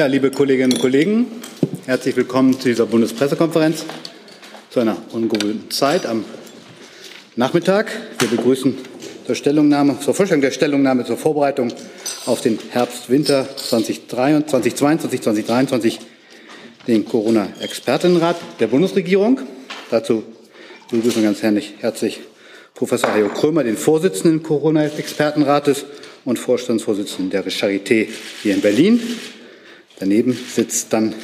Ja, liebe Kolleginnen und Kollegen, herzlich willkommen zu dieser Bundespressekonferenz zu einer ungewöhnten Zeit am Nachmittag. Wir begrüßen zur Stellungnahme, zur Vorstellung der Stellungnahme zur Vorbereitung auf den Herbst-Winter 2022, 2023 den Corona-Expertenrat der Bundesregierung. Dazu begrüßen wir ganz herzlich Professor Hajo Krömer, den Vorsitzenden Corona-Expertenrates und Vorstandsvorsitzenden der Charité hier in Berlin. Daneben sitzt dann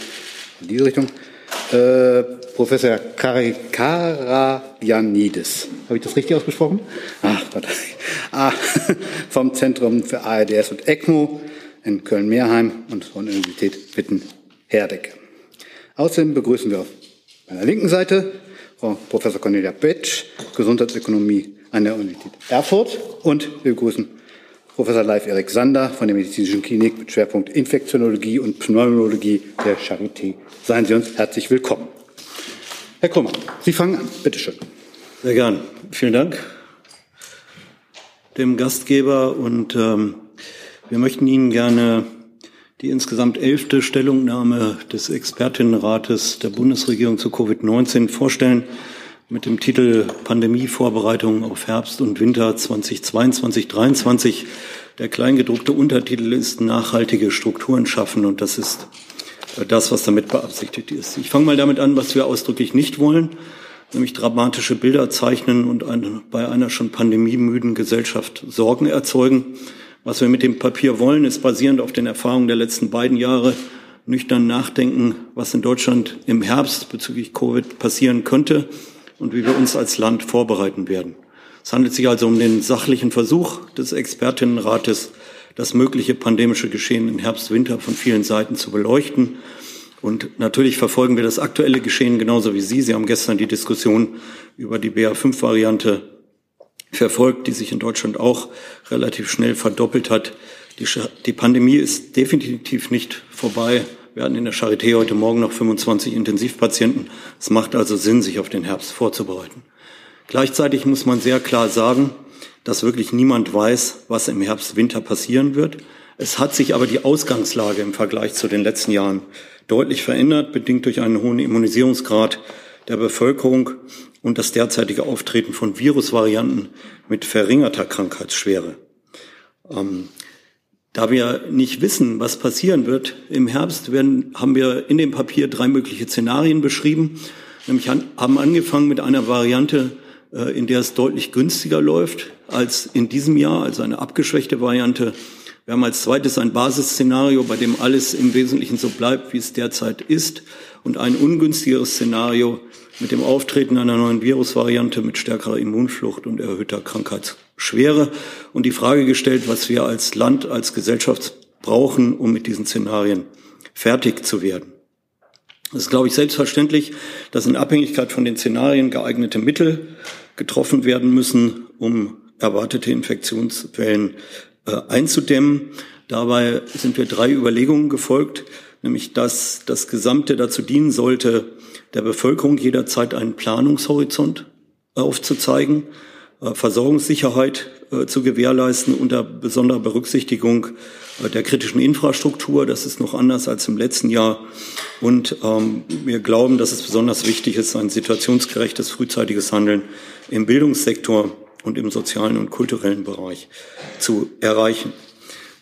in diese Richtung äh, Professor Karajanidis. Habe ich das richtig ausgesprochen? Ach, Gott. Ah, vom Zentrum für ARDS und ECMO in Köln-Meerheim und von der Universität Witten-Herdecke. Außerdem begrüßen wir auf meiner linken Seite Frau Professor Cornelia Betsch, Gesundheitsökonomie an der Universität Erfurt und wir begrüßen Professor Leif Erik Sander von der Medizinischen Klinik mit Schwerpunkt Infektionologie und Pneumologie der Charité. Seien Sie uns herzlich willkommen. Herr Krummer, Sie fangen an. Bitte schön. Sehr gern. Vielen Dank dem Gastgeber und ähm, wir möchten Ihnen gerne die insgesamt elfte Stellungnahme des Expertinnenrates der Bundesregierung zu Covid-19 vorstellen mit dem Titel Pandemievorbereitung auf Herbst und Winter 2022-2023. Der kleingedruckte Untertitel ist Nachhaltige Strukturen schaffen und das ist äh, das, was damit beabsichtigt ist. Ich fange mal damit an, was wir ausdrücklich nicht wollen, nämlich dramatische Bilder zeichnen und eine, bei einer schon pandemiemüden Gesellschaft Sorgen erzeugen. Was wir mit dem Papier wollen, ist basierend auf den Erfahrungen der letzten beiden Jahre nüchtern nachdenken, was in Deutschland im Herbst bezüglich Covid passieren könnte und wie wir uns als Land vorbereiten werden. Es handelt sich also um den sachlichen Versuch des Expertinnenrates, das mögliche pandemische Geschehen im Herbst-Winter von vielen Seiten zu beleuchten. Und natürlich verfolgen wir das aktuelle Geschehen genauso wie Sie. Sie haben gestern die Diskussion über die BA5-Variante verfolgt, die sich in Deutschland auch relativ schnell verdoppelt hat. Die, die Pandemie ist definitiv nicht vorbei. Wir hatten in der Charité heute Morgen noch 25 Intensivpatienten. Es macht also Sinn, sich auf den Herbst vorzubereiten. Gleichzeitig muss man sehr klar sagen, dass wirklich niemand weiß, was im Herbst, Winter passieren wird. Es hat sich aber die Ausgangslage im Vergleich zu den letzten Jahren deutlich verändert, bedingt durch einen hohen Immunisierungsgrad der Bevölkerung und das derzeitige Auftreten von Virusvarianten mit verringerter Krankheitsschwere. Ähm, da wir nicht wissen, was passieren wird im Herbst, werden, haben wir in dem Papier drei mögliche Szenarien beschrieben. Nämlich haben angefangen mit einer Variante, äh, in der es deutlich günstiger läuft als in diesem Jahr, also eine abgeschwächte Variante. Wir haben als zweites ein Basisszenario, bei dem alles im Wesentlichen so bleibt, wie es derzeit ist, und ein ungünstigeres Szenario mit dem Auftreten einer neuen Virusvariante mit stärkerer Immunflucht und erhöhter Krankheits Schwere und die Frage gestellt, was wir als Land, als Gesellschaft brauchen, um mit diesen Szenarien fertig zu werden. Es ist, glaube ich, selbstverständlich, dass in Abhängigkeit von den Szenarien geeignete Mittel getroffen werden müssen, um erwartete Infektionswellen äh, einzudämmen. Dabei sind wir drei Überlegungen gefolgt, nämlich dass das Gesamte dazu dienen sollte, der Bevölkerung jederzeit einen Planungshorizont aufzuzeigen, äh, Versorgungssicherheit äh, zu gewährleisten unter besonderer Berücksichtigung äh, der kritischen Infrastruktur. Das ist noch anders als im letzten Jahr. Und ähm, wir glauben, dass es besonders wichtig ist, ein situationsgerechtes, frühzeitiges Handeln im Bildungssektor und im sozialen und kulturellen Bereich zu erreichen.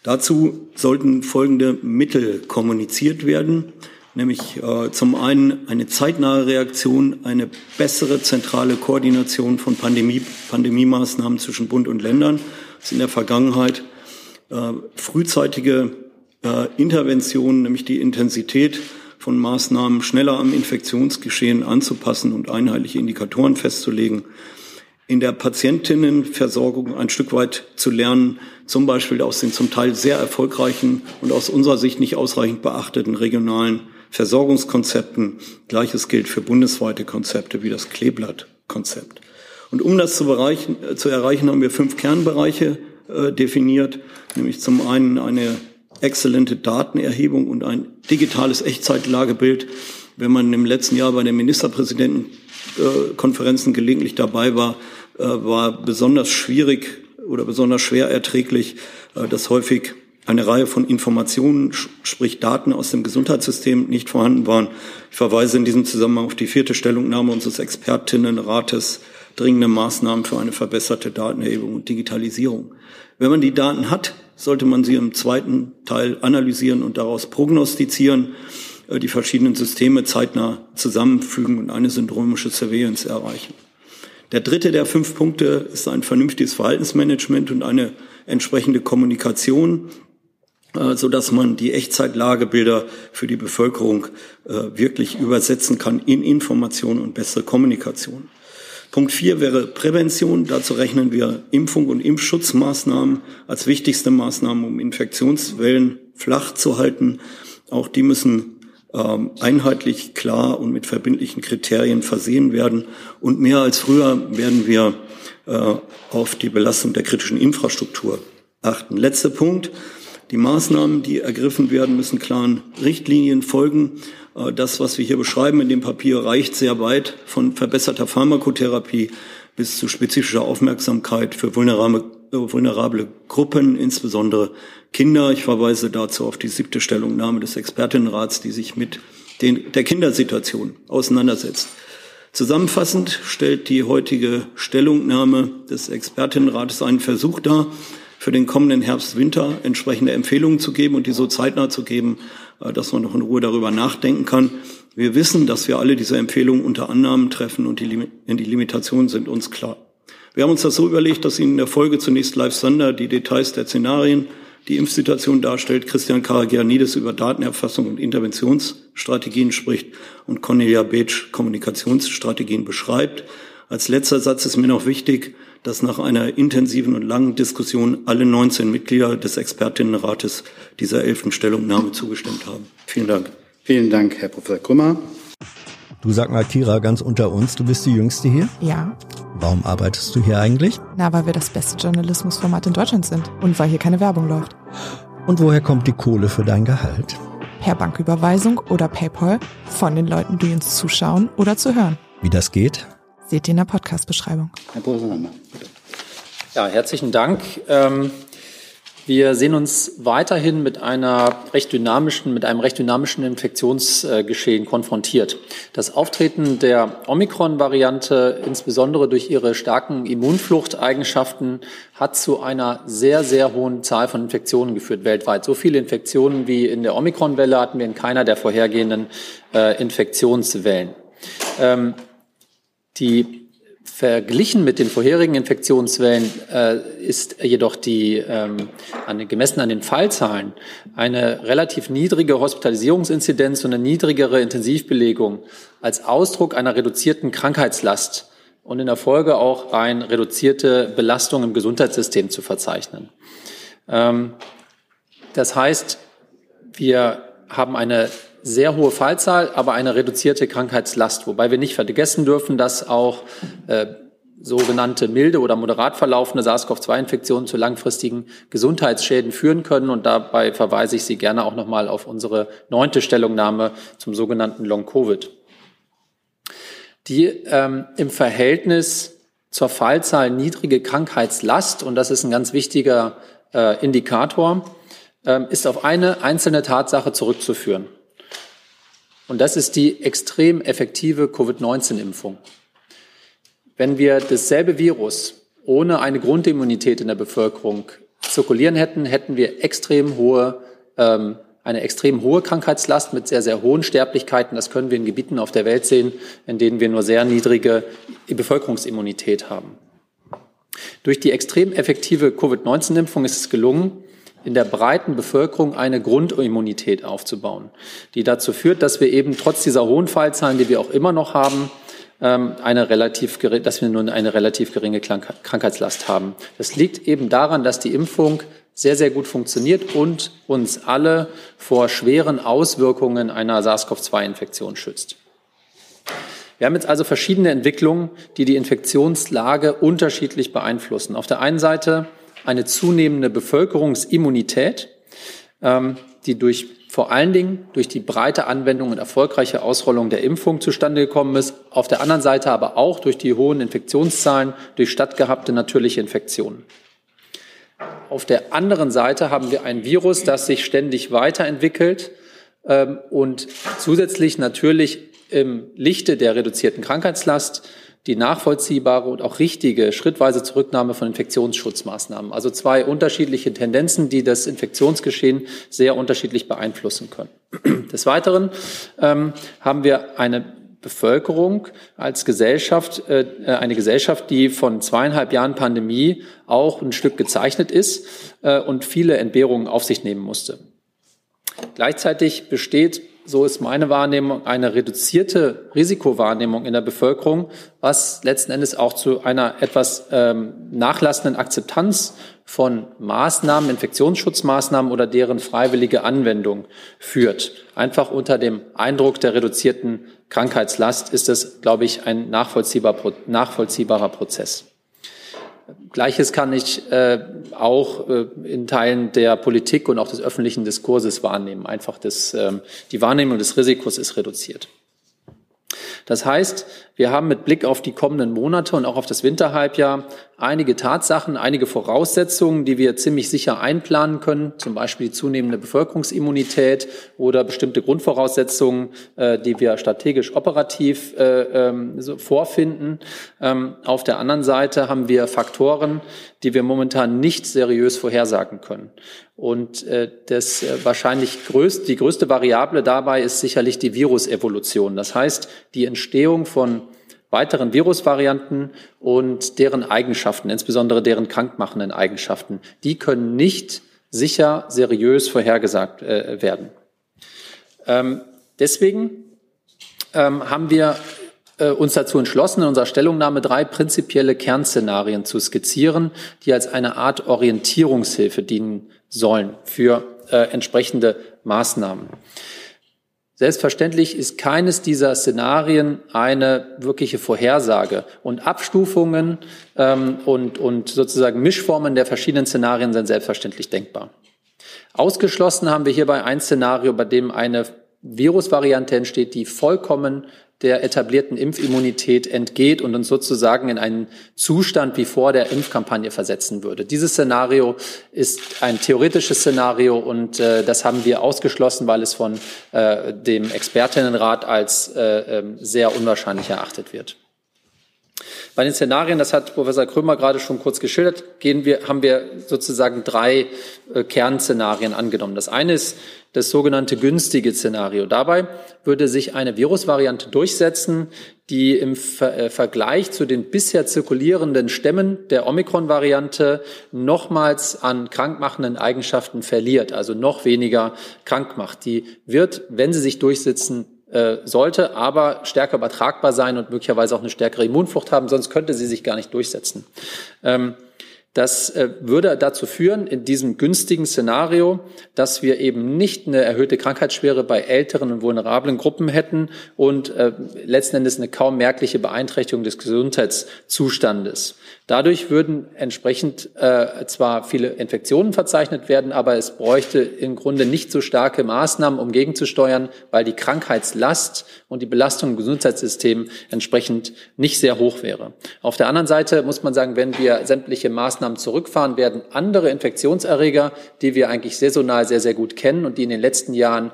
Dazu sollten folgende Mittel kommuniziert werden nämlich äh, zum einen eine zeitnahe Reaktion, eine bessere zentrale Koordination von Pandemie, Pandemiemaßnahmen zwischen Bund und Ländern, das in der Vergangenheit äh, frühzeitige äh, Interventionen, nämlich die Intensität von Maßnahmen schneller am Infektionsgeschehen anzupassen und einheitliche Indikatoren festzulegen, in der Patientinnenversorgung ein Stück weit zu lernen, zum Beispiel aus den zum Teil sehr erfolgreichen und aus unserer Sicht nicht ausreichend beachteten regionalen Versorgungskonzepten. Gleiches gilt für bundesweite Konzepte wie das Kleeblatt-Konzept. Und um das zu, bereichen, äh, zu, erreichen, haben wir fünf Kernbereiche äh, definiert, nämlich zum einen eine exzellente Datenerhebung und ein digitales Echtzeitlagebild. Wenn man im letzten Jahr bei den Ministerpräsidentenkonferenzen äh, gelegentlich dabei war, äh, war besonders schwierig oder besonders schwer erträglich, dass häufig eine Reihe von Informationen, sprich Daten aus dem Gesundheitssystem nicht vorhanden waren. Ich verweise in diesem Zusammenhang auf die vierte Stellungnahme unseres Expertinnenrates dringende Maßnahmen für eine verbesserte Datenerhebung und Digitalisierung. Wenn man die Daten hat, sollte man sie im zweiten Teil analysieren und daraus prognostizieren, äh, die verschiedenen Systeme zeitnah zusammenfügen und eine syndromische Surveillance erreichen. Der dritte der fünf Punkte ist ein vernünftiges Verhaltensmanagement und eine entsprechende Kommunikation, so dass man die Echtzeitlagebilder für die Bevölkerung äh, wirklich übersetzen kann in Information und bessere Kommunikation. Punkt vier wäre Prävention. Dazu rechnen wir Impfung und Impfschutzmaßnahmen als wichtigste Maßnahmen, um Infektionswellen flach zu halten. Auch die müssen ähm, einheitlich, klar und mit verbindlichen Kriterien versehen werden. Und mehr als früher werden wir äh, auf die Belastung der kritischen Infrastruktur achten. Letzter Punkt. Die Maßnahmen, die ergriffen werden, müssen klaren Richtlinien folgen. Äh, das, was wir hier beschreiben in dem Papier, reicht sehr weit von verbesserter Pharmakotherapie bis zu spezifischer Aufmerksamkeit für vulnerable, äh, vulnerable Gruppen, insbesondere Kinder. Ich verweise dazu auf die siebte Stellungnahme des Expertinnenrats, die sich mit den, der Kindersituation auseinandersetzt. Zusammenfassend stellt die heutige Stellungnahme des Expertinnenrates einen Versuch dar, für den kommenden Herbst-Winter entsprechende Empfehlungen zu geben und die so zeitnah zu geben, äh, dass man noch in Ruhe darüber nachdenken kann. Wir wissen, dass wir alle diese Empfehlungen unter Annahmen treffen und die, Limitationen sind uns klar. Wir haben uns das so überlegt, dass Ihnen in der Folge zunächst Live Sander die Details der Szenarien, die Impfsituation darstellt, Christian Karagianidis über Datenerfassung und Interventionsstrategien spricht und Cornelia Beetsch Kommunikationsstrategien beschreibt. Als letzter Satz ist mir noch wichtig, dass nach einer intensiven und langen Diskussion alle 19 Mitglieder des Expertinnenrates dieser elften Stellungnahme zugestimmt haben. Vielen Dank. Vielen Dank, Herr Professor Krümmer. Du sag mal, Kira, ganz unter uns, du bist die Jüngste hier? Ja. Warum arbeitest du hier eigentlich? Na, weil wir das beste Journalismusformat in Deutschland sind und weil hier keine Werbung läuft. Und woher kommt die Kohle für dein Gehalt? Per Banküberweisung oder PayPal von den Leuten, die uns zuschauen oder zu hören. Wie das geht? Seht ihr in der Podcast-Beschreibung. Herr Professor bitte. Ja, herzlichen Dank. Ähm, wir sehen uns weiterhin mit einer recht dynamischen, mit einem recht dynamischen Infektionsgeschehen konfrontiert. Das Auftreten der Omikron-Variante, insbesondere durch ihre starken Immunfluchteigenschaften, hat zu einer sehr, sehr hohen Zahl von Infektionen geführt weltweit. So viele Infektionen wie in der Omikron-Welle hatten wir in keiner der vorhergehenden äh, Infektionswellen. Die verglichen mit den vorherigen Infektionswellen äh, ist jedoch die ähm, an, gemessen an den Fallzahlen eine relativ niedrige Hospitalisierungsinzidenz und eine niedrigere Intensivbelegung als Ausdruck einer reduzierten Krankheitslast und in der Folge auch eine reduzierte Belastung im Gesundheitssystem zu verzeichnen. Ähm, das heißt, wir haben eine sehr hohe Fallzahl, aber eine reduzierte Krankheitslast. Wobei wir nicht vergessen dürfen, dass auch äh, sogenannte milde oder moderat verlaufende SARS-CoV-2-Infektionen zu langfristigen Gesundheitsschäden führen können. Und dabei verweise ich Sie gerne auch nochmal auf unsere neunte Stellungnahme zum sogenannten Long-Covid. Die ähm, im Verhältnis zur Fallzahl niedrige Krankheitslast, und das ist ein ganz wichtiger äh, Indikator, ähm, ist auf eine einzelne Tatsache zurückzuführen. Und das ist die extrem effektive Covid-19-Impfung. Wenn wir dasselbe Virus ohne eine Grundimmunität in der Bevölkerung zirkulieren hätten, hätten wir extrem hohe, ähm, eine extrem hohe Krankheitslast mit sehr, sehr hohen Sterblichkeiten. Das können wir in Gebieten auf der Welt sehen, in denen wir nur sehr niedrige Bevölkerungsimmunität haben. Durch die extrem effektive Covid-19-Impfung ist es gelungen, in der breiten Bevölkerung eine Grundimmunität aufzubauen, die dazu führt, dass wir eben trotz dieser hohen Fallzahlen, die wir auch immer noch haben, ähm, eine relativ, dass wir nun eine relativ geringe Krankheitslast haben. Das liegt eben daran, dass die Impfung sehr, sehr gut funktioniert und uns alle vor schweren Auswirkungen einer SARS-CoV-2-Infektion schützt. Wir haben jetzt also verschiedene Entwicklungen, die die Infektionslage unterschiedlich beeinflussen. Auf der einen Seite eine zunehmende Bevölkerungsimmunität, ähm, die durch vor allen Dingen durch die breite Anwendung und erfolgreiche Ausrollung der Impfung zustande gekommen ist, auf der anderen Seite aber auch durch die hohen Infektionszahlen durch stattgehabte natürliche Infektionen. auf der anderen Seite haben wir ein Virus, das sich ständig weiterentwickelt ähm, und zusätzlich natürlich im Lichte der reduzierten Krankheitslast die nachvollziehbare und auch richtige schrittweise Zurücknahme von Infektionsschutzmaßnahmen. Also zwei unterschiedliche Tendenzen, die das Infektionsgeschehen sehr unterschiedlich beeinflussen können. Des Weiteren ähm, haben wir eine Bevölkerung als Gesellschaft, äh, eine Gesellschaft, die von zweieinhalb Jahren Pandemie auch ein Stück gezeichnet ist äh, und viele Entbehrungen auf sich nehmen musste. Gleichzeitig besteht so ist meine Wahrnehmung, eine reduzierte Risikowahrnehmung in der Bevölkerung, was letzten Endes auch zu einer etwas ähm, nachlassenden Akzeptanz von Maßnahmen, Infektionsschutzmaßnahmen oder deren freiwillige Anwendung führt. Einfach unter dem Eindruck der reduzierten Krankheitslast ist es, glaube ich, ein nachvollziehbar, nachvollziehbarer Prozess. Gleiches kann ich äh, auch äh, in Teilen der Politik und auch des öffentlichen Diskurses wahrnehmen. Einfach das, ähm, die Wahrnehmung des Risikos ist reduziert. Das heißt, wir haben mit Blick auf die kommenden Monate und auch auf das Winterhalbjahr einige Tatsachen, einige Voraussetzungen, die wir ziemlich sicher einplanen können, zum Beispiel die zunehmende Bevölkerungsimmunität oder bestimmte Grundvoraussetzungen, äh, die wir strategisch operativ äh, ähm, vorfinden. Ähm, auf der anderen Seite haben wir Faktoren, die wir momentan nicht seriös vorhersagen können. Und äh, das äh, wahrscheinlich größte, die größte Variable dabei ist sicherlich die Virusevolution. Das heißt, die Entstehung von weiteren Virusvarianten und deren Eigenschaften, insbesondere deren krankmachenden Eigenschaften, die können nicht sicher, seriös vorhergesagt äh, werden. Ähm, deswegen ähm, haben wir äh, uns dazu entschlossen, in unserer Stellungnahme drei prinzipielle Kernszenarien zu skizzieren, die als eine Art Orientierungshilfe dienen sollen für äh, entsprechende Maßnahmen. Selbstverständlich ist keines dieser Szenarien eine wirkliche Vorhersage. Und Abstufungen ähm, und, und sozusagen Mischformen der verschiedenen Szenarien sind selbstverständlich denkbar. Ausgeschlossen haben wir hierbei ein Szenario, bei dem eine Virusvariante entsteht, die vollkommen der etablierten Impfimmunität entgeht und uns sozusagen in einen Zustand wie vor der Impfkampagne versetzen würde. Dieses Szenario ist ein theoretisches Szenario und äh, das haben wir ausgeschlossen, weil es von äh, dem Expertinnenrat als äh, ähm, sehr unwahrscheinlich erachtet wird. Bei den Szenarien, das hat Professor Krömer gerade schon kurz geschildert, gehen wir, haben wir sozusagen drei äh, Kernszenarien angenommen. Das eine ist das sogenannte günstige Szenario. Dabei würde sich eine Virusvariante durchsetzen, die im Ver äh, Vergleich zu den bisher zirkulierenden Stämmen der Omikron-Variante nochmals an krankmachenden Eigenschaften verliert, also noch weniger krank macht. Die wird, wenn sie sich durchsetzen, sollte aber stärker übertragbar sein und möglicherweise auch eine stärkere Immunflucht haben, sonst könnte sie sich gar nicht durchsetzen. Ähm, das äh, würde dazu führen, in diesem günstigen Szenario, dass wir eben nicht eine erhöhte Krankheitsschwere bei älteren und vulnerablen Gruppen hätten und äh, letzten Endes eine kaum merkliche Beeinträchtigung des Gesundheitszustandes. Dadurch würden entsprechend äh, zwar viele Infektionen verzeichnet werden, aber es bräuchte im Grunde nicht so starke Maßnahmen, um gegenzusteuern, weil die Krankheitslast und die Belastung im Gesundheitssystem entsprechend nicht sehr hoch wäre. Auf der anderen Seite muss man sagen, wenn wir sämtliche Maßnahmen zurückfahren, werden andere Infektionserreger, die wir eigentlich saisonal sehr, sehr gut kennen und die in den letzten Jahren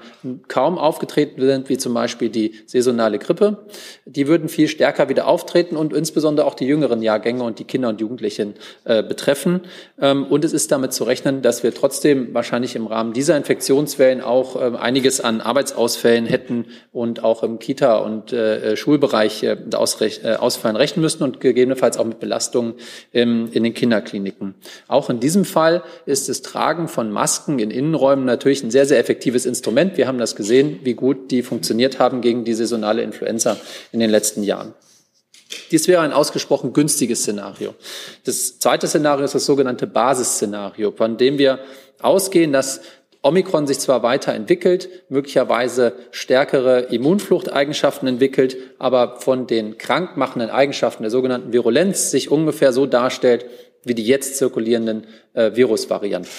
kaum aufgetreten sind, wie zum Beispiel die saisonale Grippe, die würden viel stärker wieder auftreten und insbesondere auch die jüngeren Jahrgänge und die Kinder und Jugendlichen äh, betreffen. Ähm, und es ist damit zu rechnen, dass wir trotzdem wahrscheinlich im Rahmen dieser Infektionswellen auch äh, einiges an Arbeitsausfällen hätten und auch im Kita- und äh, Schulbereich äh, äh, Ausfallen rechnen müssten und gegebenenfalls auch mit Belastungen ähm, in den Kinderkliniken. Auch in diesem Fall ist das Tragen von Masken in Innenräumen natürlich ein sehr, sehr effektives Instrument. Wir haben das gesehen, wie gut die funktioniert haben gegen die saisonale Influenza in den letzten Jahren. Dies wäre ein ausgesprochen günstiges Szenario. Das zweite Szenario ist das sogenannte Basisszenario, von dem wir ausgehen, dass Omikron sich zwar weiterentwickelt, möglicherweise stärkere Immunfluchteigenschaften entwickelt, aber von den krankmachenden Eigenschaften der sogenannten Virulenz sich ungefähr so darstellt wie die jetzt zirkulierenden äh, Virusvarianten.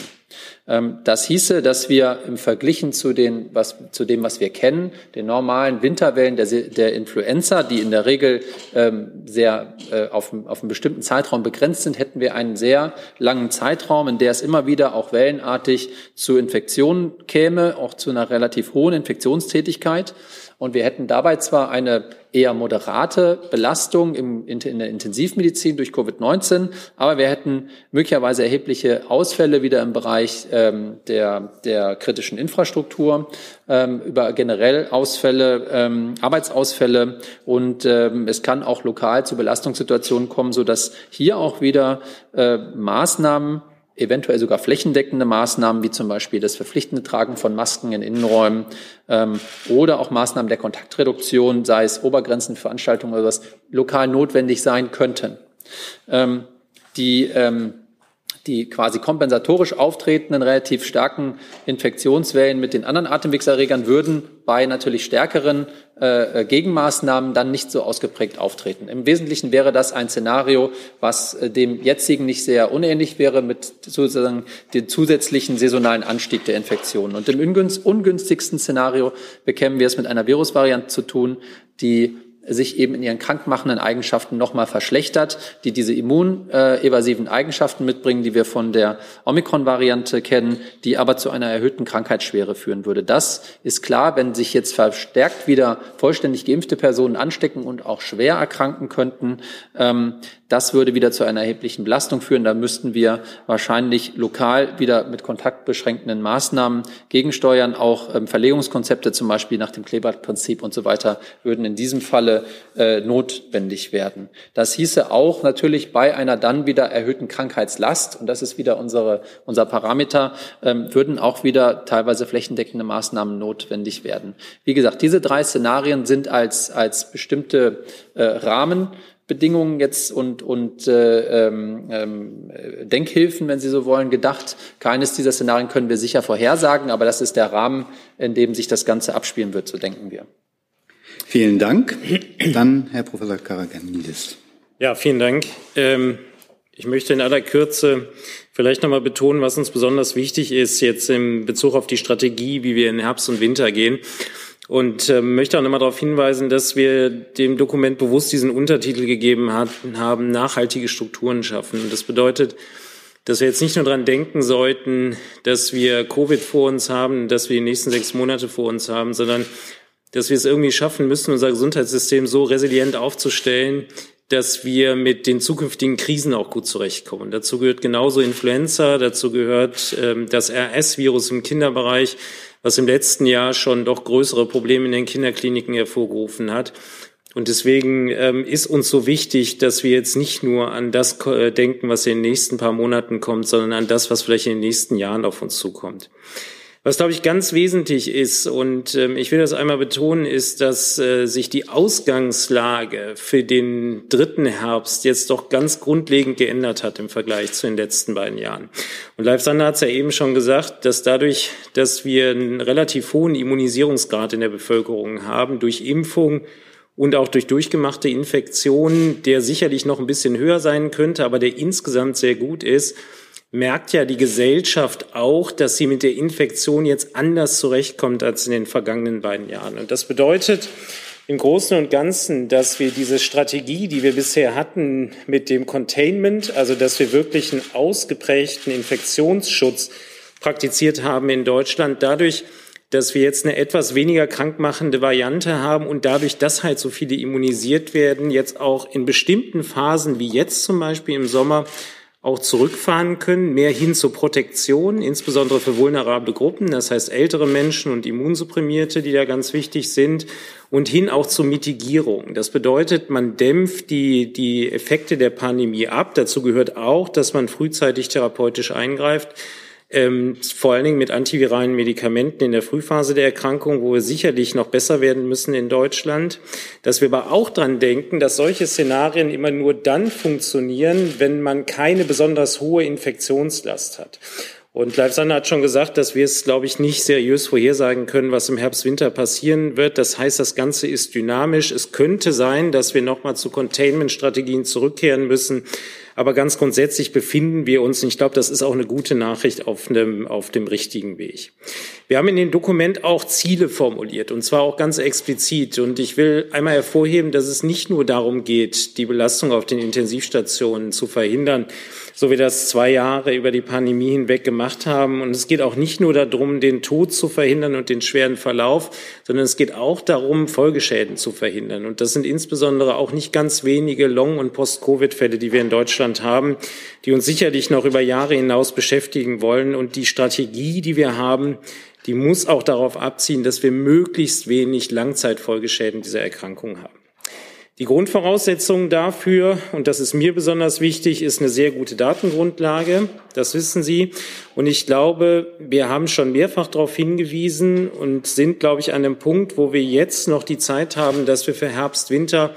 Ähm, das hieße, dass wir im Verglichen zu, den, was, zu dem, was wir kennen, den normalen Winterwellen der, der Influenza, die in der Regel ähm, sehr äh, auf, auf einen bestimmten Zeitraum begrenzt sind, hätten wir einen sehr langen Zeitraum, in der es immer wieder auch wellenartig zu Infektionen käme, auch zu einer relativ hohen Infektionstätigkeit. Und wir hätten dabei zwar eine eher moderate Belastung im, in der Intensivmedizin durch Covid-19, aber wir hätten möglicherweise erhebliche Ausfälle wieder im Bereich ähm, der, der kritischen Infrastruktur, ähm, über generell Ausfälle, ähm, Arbeitsausfälle. Und ähm, es kann auch lokal zu Belastungssituationen kommen, so dass hier auch wieder äh, Maßnahmen eventuell sogar flächendeckende Maßnahmen, wie zum Beispiel das verpflichtende Tragen von Masken in Innenräumen ähm, oder auch Maßnahmen der Kontaktreduktion, sei es Obergrenzen, Veranstaltungen oder was, lokal notwendig sein könnten. Ähm, die ähm, die quasi kompensatorisch auftretenden relativ starken Infektionswellen mit den anderen Atemwegserregern würden bei natürlich stärkeren äh, Gegenmaßnahmen dann nicht so ausgeprägt auftreten. Im Wesentlichen wäre das ein Szenario, was äh, dem jetzigen nicht sehr unähnlich wäre mit sozusagen dem zusätzlichen saisonalen Anstieg der Infektionen. Und im ungünstigsten Szenario bekämen wir es mit einer Virusvariante zu tun, die sich eben in ihren krankmachenden Eigenschaften nochmal verschlechtert, die diese immunevasiven Eigenschaften mitbringen, die wir von der Omikron-Variante kennen, die aber zu einer erhöhten Krankheitsschwere führen würde. Das ist klar, wenn sich jetzt verstärkt wieder vollständig geimpfte Personen anstecken und auch schwer erkranken könnten, ähm, das würde wieder zu einer erheblichen Belastung führen. Da müssten wir wahrscheinlich lokal wieder mit kontaktbeschränkenden Maßnahmen gegensteuern. Auch ähm, Verlegungskonzepte, zum Beispiel nach dem Kleberprinzip und so weiter, würden in diesem Falle äh, notwendig werden. Das hieße auch natürlich bei einer dann wieder erhöhten Krankheitslast, und das ist wieder unsere, unser Parameter, ähm, würden auch wieder teilweise flächendeckende Maßnahmen notwendig werden. Wie gesagt, diese drei Szenarien sind als, als bestimmte äh, Rahmen Bedingungen jetzt und, und äh, ähm, ähm, Denkhilfen, wenn Sie so wollen, gedacht. Keines dieser Szenarien können wir sicher vorhersagen, aber das ist der Rahmen, in dem sich das Ganze abspielen wird, so denken wir. Vielen Dank. Dann Herr Professor Karaganidis. Ja, vielen Dank. Ähm, ich möchte in aller Kürze vielleicht nochmal betonen, was uns besonders wichtig ist jetzt im Bezug auf die Strategie, wie wir in Herbst und Winter gehen. Und äh, möchte auch nochmal darauf hinweisen, dass wir dem Dokument bewusst diesen Untertitel gegeben hat, haben, nachhaltige Strukturen schaffen. Und das bedeutet, dass wir jetzt nicht nur dran denken sollten, dass wir Covid vor uns haben, dass wir die nächsten sechs Monate vor uns haben, sondern dass wir es irgendwie schaffen müssen, unser Gesundheitssystem so resilient aufzustellen, dass wir mit den zukünftigen Krisen auch gut zurechtkommen. Dazu gehört genauso Influenza, dazu gehört ähm, das RS-Virus im Kinderbereich, was im letzten Jahr schon doch größere Probleme in den Kinderkliniken hervorgerufen hat. Und deswegen ähm, ist uns so wichtig, dass wir jetzt nicht nur an das äh, denken, was in den nächsten paar Monaten kommt, sondern an das, was vielleicht in den nächsten Jahren auf uns zukommt. Was, glaube ich, ganz wesentlich ist, und ähm, ich will das einmal betonen, ist, dass äh, sich die Ausgangslage für den dritten Herbst jetzt doch ganz grundlegend geändert hat im Vergleich zu den letzten beiden Jahren. Und Leif Sander hat es ja eben schon gesagt, dass dadurch, dass wir einen relativ hohen Immunisierungsgrad in der Bevölkerung haben, durch Impfung und auch durch durchgemachte Infektionen, der sicherlich noch ein bisschen höher sein könnte, aber der insgesamt sehr gut ist, merkt ja die Gesellschaft auch, dass sie mit der Infektion jetzt anders zurechtkommt als in den vergangenen beiden Jahren. Und das bedeutet im Großen und Ganzen, dass wir diese Strategie, die wir bisher hatten mit dem Containment, also dass wir wirklich einen ausgeprägten Infektionsschutz praktiziert haben in Deutschland, dadurch, dass wir jetzt eine etwas weniger krankmachende Variante haben und dadurch, dass halt so viele immunisiert werden, jetzt auch in bestimmten Phasen, wie jetzt zum Beispiel im Sommer, auch zurückfahren können, mehr hin zur Protektion, insbesondere für vulnerable Gruppen, das heißt ältere Menschen und Immunsupprimierte, die da ganz wichtig sind, und hin auch zur Mitigierung. Das bedeutet, man dämpft die, die Effekte der Pandemie ab. Dazu gehört auch, dass man frühzeitig therapeutisch eingreift ähm, vor allen Dingen mit antiviralen Medikamenten in der Frühphase der Erkrankung, wo wir sicherlich noch besser werden müssen in Deutschland. Dass wir aber auch dran denken, dass solche Szenarien immer nur dann funktionieren, wenn man keine besonders hohe Infektionslast hat. Und Leif Sander hat schon gesagt, dass wir es, glaube ich, nicht seriös vorhersagen können, was im Herbst, Winter passieren wird. Das heißt, das Ganze ist dynamisch. Es könnte sein, dass wir nochmal zu Containment-Strategien zurückkehren müssen. Aber ganz grundsätzlich befinden wir uns, und ich glaube, das ist auch eine gute Nachricht, auf dem, auf dem richtigen Weg. Wir haben in dem Dokument auch Ziele formuliert, und zwar auch ganz explizit. Und ich will einmal hervorheben, dass es nicht nur darum geht, die Belastung auf den Intensivstationen zu verhindern, so wie das zwei Jahre über die Pandemie hinweg gemacht haben. Und es geht auch nicht nur darum, den Tod zu verhindern und den schweren Verlauf, sondern es geht auch darum, Folgeschäden zu verhindern. Und das sind insbesondere auch nicht ganz wenige Long- und Post-Covid-Fälle, die wir in Deutschland haben, die uns sicherlich noch über Jahre hinaus beschäftigen wollen. Und die Strategie, die wir haben, die muss auch darauf abziehen, dass wir möglichst wenig Langzeitfolgeschäden dieser Erkrankung haben. Die Grundvoraussetzung dafür, und das ist mir besonders wichtig, ist eine sehr gute Datengrundlage. Das wissen Sie. Und ich glaube, wir haben schon mehrfach darauf hingewiesen und sind, glaube ich, an einem Punkt, wo wir jetzt noch die Zeit haben, dass wir für Herbst, Winter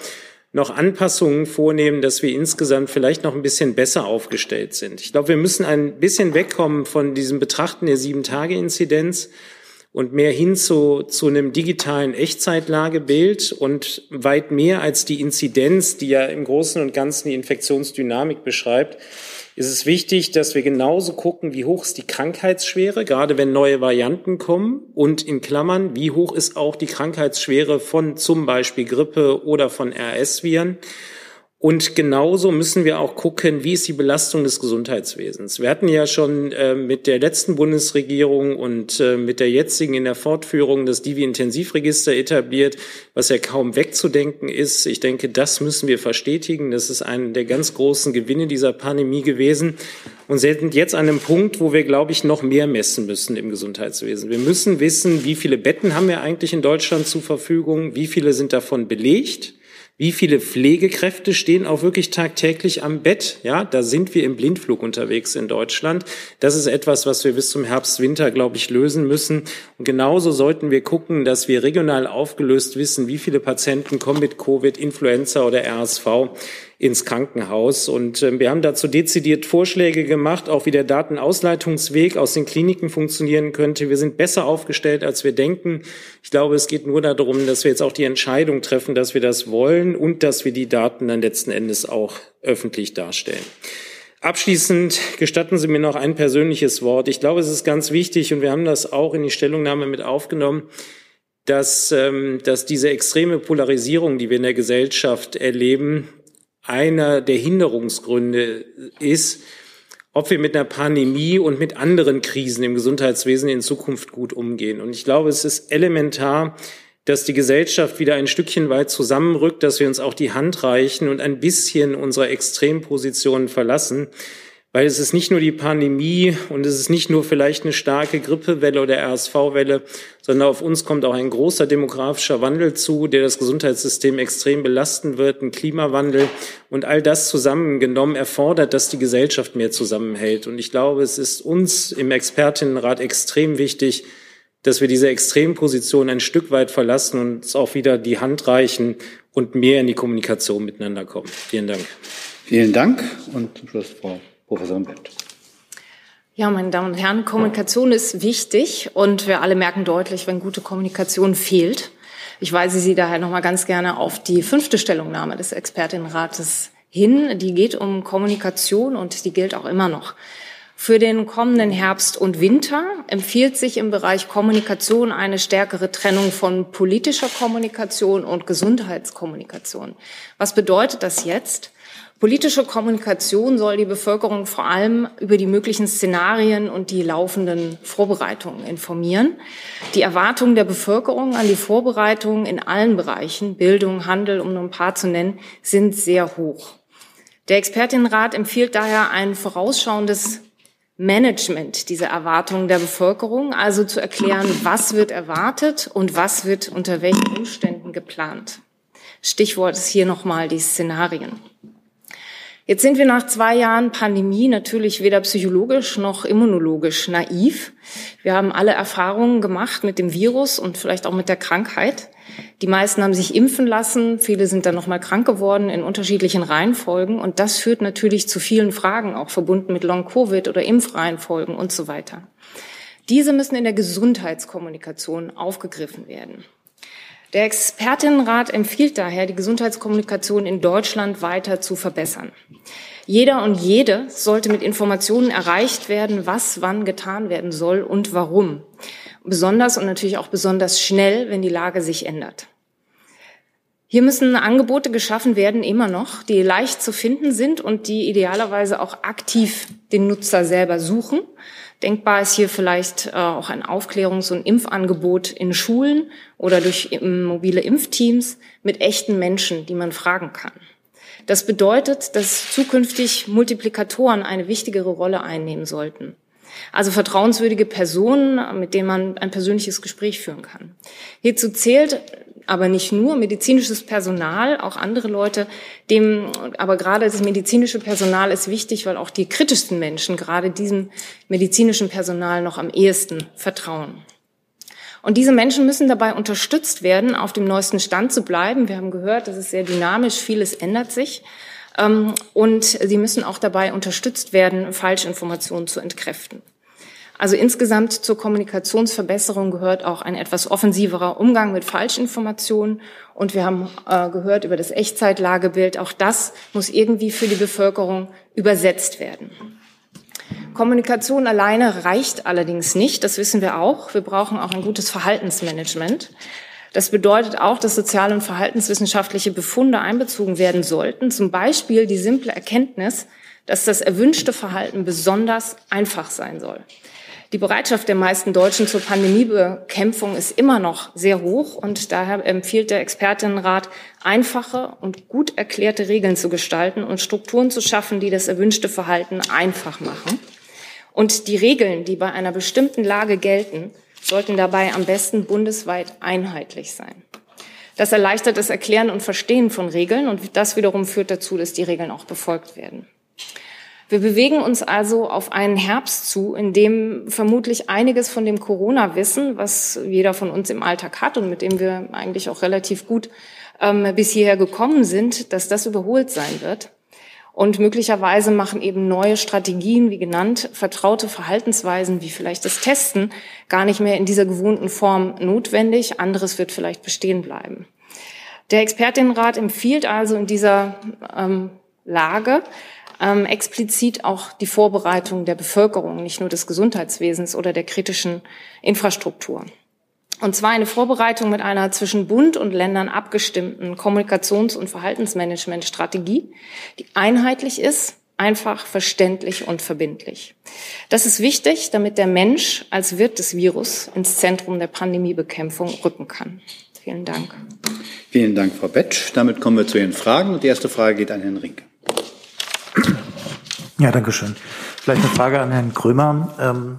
noch Anpassungen vornehmen, dass wir insgesamt vielleicht noch ein bisschen besser aufgestellt sind. Ich glaube, wir müssen ein bisschen wegkommen von diesem Betrachten der Sieben-Tage-Inzidenz und mehr hin zu, zu einem digitalen Echtzeitlagebild und weit mehr als die Inzidenz, die ja im Großen und Ganzen die Infektionsdynamik beschreibt, ist es wichtig, dass wir genauso gucken, wie hoch ist die Krankheitsschwere, gerade wenn neue Varianten kommen? Und in Klammern, wie hoch ist auch die Krankheitsschwere von zum Beispiel Grippe oder von RS-Viren und genauso müssen wir auch gucken, wie ist die Belastung des Gesundheitswesens. Wir hatten ja schon äh, mit der letzten Bundesregierung und äh, mit der jetzigen in der Fortführung das Divi-Intensivregister etabliert, was ja kaum wegzudenken ist. Ich denke, das müssen wir verstetigen. Das ist einer der ganz großen Gewinne dieser Pandemie gewesen. Und sind jetzt an einem Punkt, wo wir, glaube ich, noch mehr messen müssen im Gesundheitswesen. Wir müssen wissen, wie viele Betten haben wir eigentlich in Deutschland zur Verfügung, wie viele sind davon belegt wie viele Pflegekräfte stehen auch wirklich tagtäglich am Bett? Ja, da sind wir im Blindflug unterwegs in Deutschland. Das ist etwas, was wir bis zum Herbst, Winter, glaube ich, lösen müssen. Und genauso sollten wir gucken, dass wir regional aufgelöst wissen, wie viele Patienten kommen mit Covid, Influenza oder RSV ins Krankenhaus. Und äh, wir haben dazu dezidiert Vorschläge gemacht, auch wie der Datenausleitungsweg aus den Kliniken funktionieren könnte. Wir sind besser aufgestellt, als wir denken. Ich glaube, es geht nur darum, dass wir jetzt auch die Entscheidung treffen, dass wir das wollen und dass wir die Daten dann letzten Endes auch öffentlich darstellen. Abschließend gestatten Sie mir noch ein persönliches Wort. Ich glaube, es ist ganz wichtig und wir haben das auch in die Stellungnahme mit aufgenommen, dass, ähm, dass diese extreme Polarisierung, die wir in der Gesellschaft erleben, einer der Hinderungsgründe ist, ob wir mit einer Pandemie und mit anderen Krisen im Gesundheitswesen in Zukunft gut umgehen. Und ich glaube, es ist elementar, dass die Gesellschaft wieder ein Stückchen weit zusammenrückt, dass wir uns auch die Hand reichen und ein bisschen unsere Extrempositionen verlassen weil es ist nicht nur die Pandemie und es ist nicht nur vielleicht eine starke Grippewelle oder RSV-Welle, sondern auf uns kommt auch ein großer demografischer Wandel zu, der das Gesundheitssystem extrem belasten wird, ein Klimawandel und all das zusammengenommen erfordert, dass die Gesellschaft mehr zusammenhält. Und ich glaube, es ist uns im Expertinnenrat extrem wichtig, dass wir diese Extremposition ein Stück weit verlassen und uns auch wieder die Hand reichen und mehr in die Kommunikation miteinander kommen. Vielen Dank. Vielen Dank und zum Schluss Frau Professorin Bent. Ja, meine Damen und Herren, Kommunikation ist wichtig und wir alle merken deutlich, wenn gute Kommunikation fehlt. Ich weise Sie daher noch mal ganz gerne auf die fünfte Stellungnahme des Expertinnenrates hin. Die geht um Kommunikation und die gilt auch immer noch. Für den kommenden Herbst und Winter empfiehlt sich im Bereich Kommunikation eine stärkere Trennung von politischer Kommunikation und Gesundheitskommunikation. Was bedeutet das jetzt? Politische Kommunikation soll die Bevölkerung vor allem über die möglichen Szenarien und die laufenden Vorbereitungen informieren. Die Erwartungen der Bevölkerung an die Vorbereitungen in allen Bereichen, Bildung, Handel, um nur ein paar zu nennen, sind sehr hoch. Der Expertinnenrat empfiehlt daher ein vorausschauendes Management dieser Erwartungen der Bevölkerung, also zu erklären, was wird erwartet und was wird unter welchen Umständen geplant. Stichwort ist hier nochmal die Szenarien. Jetzt sind wir nach zwei Jahren Pandemie natürlich weder psychologisch noch immunologisch naiv. Wir haben alle Erfahrungen gemacht mit dem Virus und vielleicht auch mit der Krankheit. Die meisten haben sich impfen lassen, viele sind dann noch mal krank geworden in unterschiedlichen Reihenfolgen und das führt natürlich zu vielen Fragen, auch verbunden mit Long Covid oder Impfreihenfolgen und so weiter. Diese müssen in der Gesundheitskommunikation aufgegriffen werden. Der Expertinnenrat empfiehlt daher, die Gesundheitskommunikation in Deutschland weiter zu verbessern. Jeder und jede sollte mit Informationen erreicht werden, was wann getan werden soll und warum. Besonders und natürlich auch besonders schnell, wenn die Lage sich ändert. Hier müssen Angebote geschaffen werden, immer noch, die leicht zu finden sind und die idealerweise auch aktiv den Nutzer selber suchen. Denkbar ist hier vielleicht äh, auch ein Aufklärungs- und Impfangebot in Schulen oder durch mobile Impfteams mit echten Menschen, die man fragen kann. Das bedeutet, dass zukünftig Multiplikatoren eine wichtigere Rolle einnehmen sollten. Also vertrauenswürdige Personen, mit denen man ein persönliches Gespräch führen kann. Hierzu zählt aber nicht nur medizinisches Personal, auch andere Leute, dem, aber gerade das medizinische Personal ist wichtig, weil auch die kritischsten Menschen gerade diesem medizinischen Personal noch am ehesten vertrauen. Und diese Menschen müssen dabei unterstützt werden, auf dem neuesten Stand zu bleiben. Wir haben gehört, das ist sehr dynamisch, vieles ändert sich. Ähm, und sie müssen auch dabei unterstützt werden, Falschinformationen zu entkräften. Also insgesamt zur Kommunikationsverbesserung gehört auch ein etwas offensiverer Umgang mit Falschinformationen. Und wir haben äh, gehört über das Echtzeitlagebild. Auch das muss irgendwie für die Bevölkerung übersetzt werden. Kommunikation alleine reicht allerdings nicht. Das wissen wir auch. Wir brauchen auch ein gutes Verhaltensmanagement. Das bedeutet auch, dass soziale und verhaltenswissenschaftliche Befunde einbezogen werden sollten. Zum Beispiel die simple Erkenntnis, dass das erwünschte Verhalten besonders einfach sein soll. Die Bereitschaft der meisten Deutschen zur Pandemiebekämpfung ist immer noch sehr hoch und daher empfiehlt der Expertinnenrat, einfache und gut erklärte Regeln zu gestalten und Strukturen zu schaffen, die das erwünschte Verhalten einfach machen. Und die Regeln, die bei einer bestimmten Lage gelten, sollten dabei am besten bundesweit einheitlich sein. Das erleichtert das Erklären und Verstehen von Regeln und das wiederum führt dazu, dass die Regeln auch befolgt werden. Wir bewegen uns also auf einen Herbst zu, in dem vermutlich einiges von dem Corona-Wissen, was jeder von uns im Alltag hat und mit dem wir eigentlich auch relativ gut ähm, bis hierher gekommen sind, dass das überholt sein wird. Und möglicherweise machen eben neue Strategien, wie genannt, vertraute Verhaltensweisen, wie vielleicht das Testen, gar nicht mehr in dieser gewohnten Form notwendig. Anderes wird vielleicht bestehen bleiben. Der Expertinnenrat empfiehlt also in dieser ähm, Lage, ähm, explizit auch die Vorbereitung der Bevölkerung, nicht nur des Gesundheitswesens oder der kritischen Infrastruktur. Und zwar eine Vorbereitung mit einer zwischen Bund und Ländern abgestimmten Kommunikations- und Verhaltensmanagementstrategie, die einheitlich ist, einfach, verständlich und verbindlich. Das ist wichtig, damit der Mensch als Wirt des Virus ins Zentrum der Pandemiebekämpfung rücken kann. Vielen Dank. Vielen Dank, Frau Betsch. Damit kommen wir zu Ihren Fragen. Und die erste Frage geht an Herrn Rinke. Ja, danke schön. Vielleicht eine Frage an Herrn Krömer. Ähm,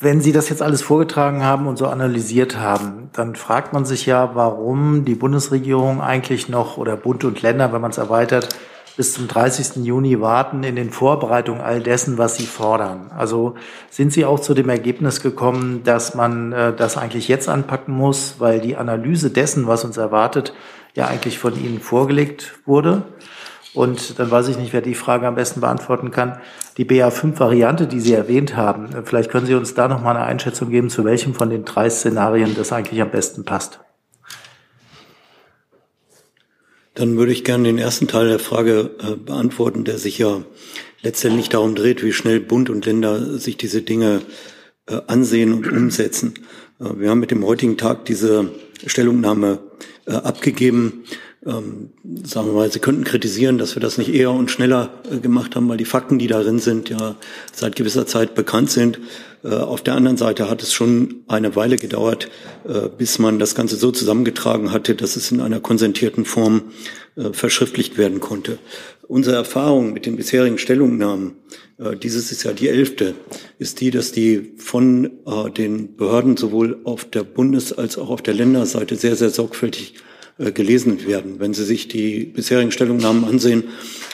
wenn Sie das jetzt alles vorgetragen haben und so analysiert haben, dann fragt man sich ja, warum die Bundesregierung eigentlich noch oder Bund und Länder, wenn man es erweitert, bis zum 30. Juni warten in den Vorbereitungen all dessen, was sie fordern. Also sind Sie auch zu dem Ergebnis gekommen, dass man äh, das eigentlich jetzt anpacken muss, weil die Analyse dessen, was uns erwartet, ja eigentlich von Ihnen vorgelegt wurde? Und dann weiß ich nicht, wer die Frage am besten beantworten kann. Die BA5-Variante, die Sie erwähnt haben, vielleicht können Sie uns da noch mal eine Einschätzung geben, zu welchem von den drei Szenarien das eigentlich am besten passt. Dann würde ich gerne den ersten Teil der Frage äh, beantworten, der sich ja letztendlich darum dreht, wie schnell Bund und Länder sich diese Dinge äh, ansehen und umsetzen. Äh, wir haben mit dem heutigen Tag diese Stellungnahme äh, abgegeben ähm, sagen wir mal, Sie könnten kritisieren, dass wir das nicht eher und schneller äh, gemacht haben, weil die Fakten, die darin sind, ja seit gewisser Zeit bekannt sind. Äh, auf der anderen Seite hat es schon eine Weile gedauert, äh, bis man das Ganze so zusammengetragen hatte, dass es in einer konsentierten Form äh, verschriftlicht werden konnte. Unsere Erfahrung mit den bisherigen Stellungnahmen, äh, dieses ist ja die elfte, ist die, dass die von äh, den Behörden sowohl auf der Bundes- als auch auf der Länderseite sehr, sehr sorgfältig gelesen werden. Wenn Sie sich die bisherigen Stellungnahmen ansehen,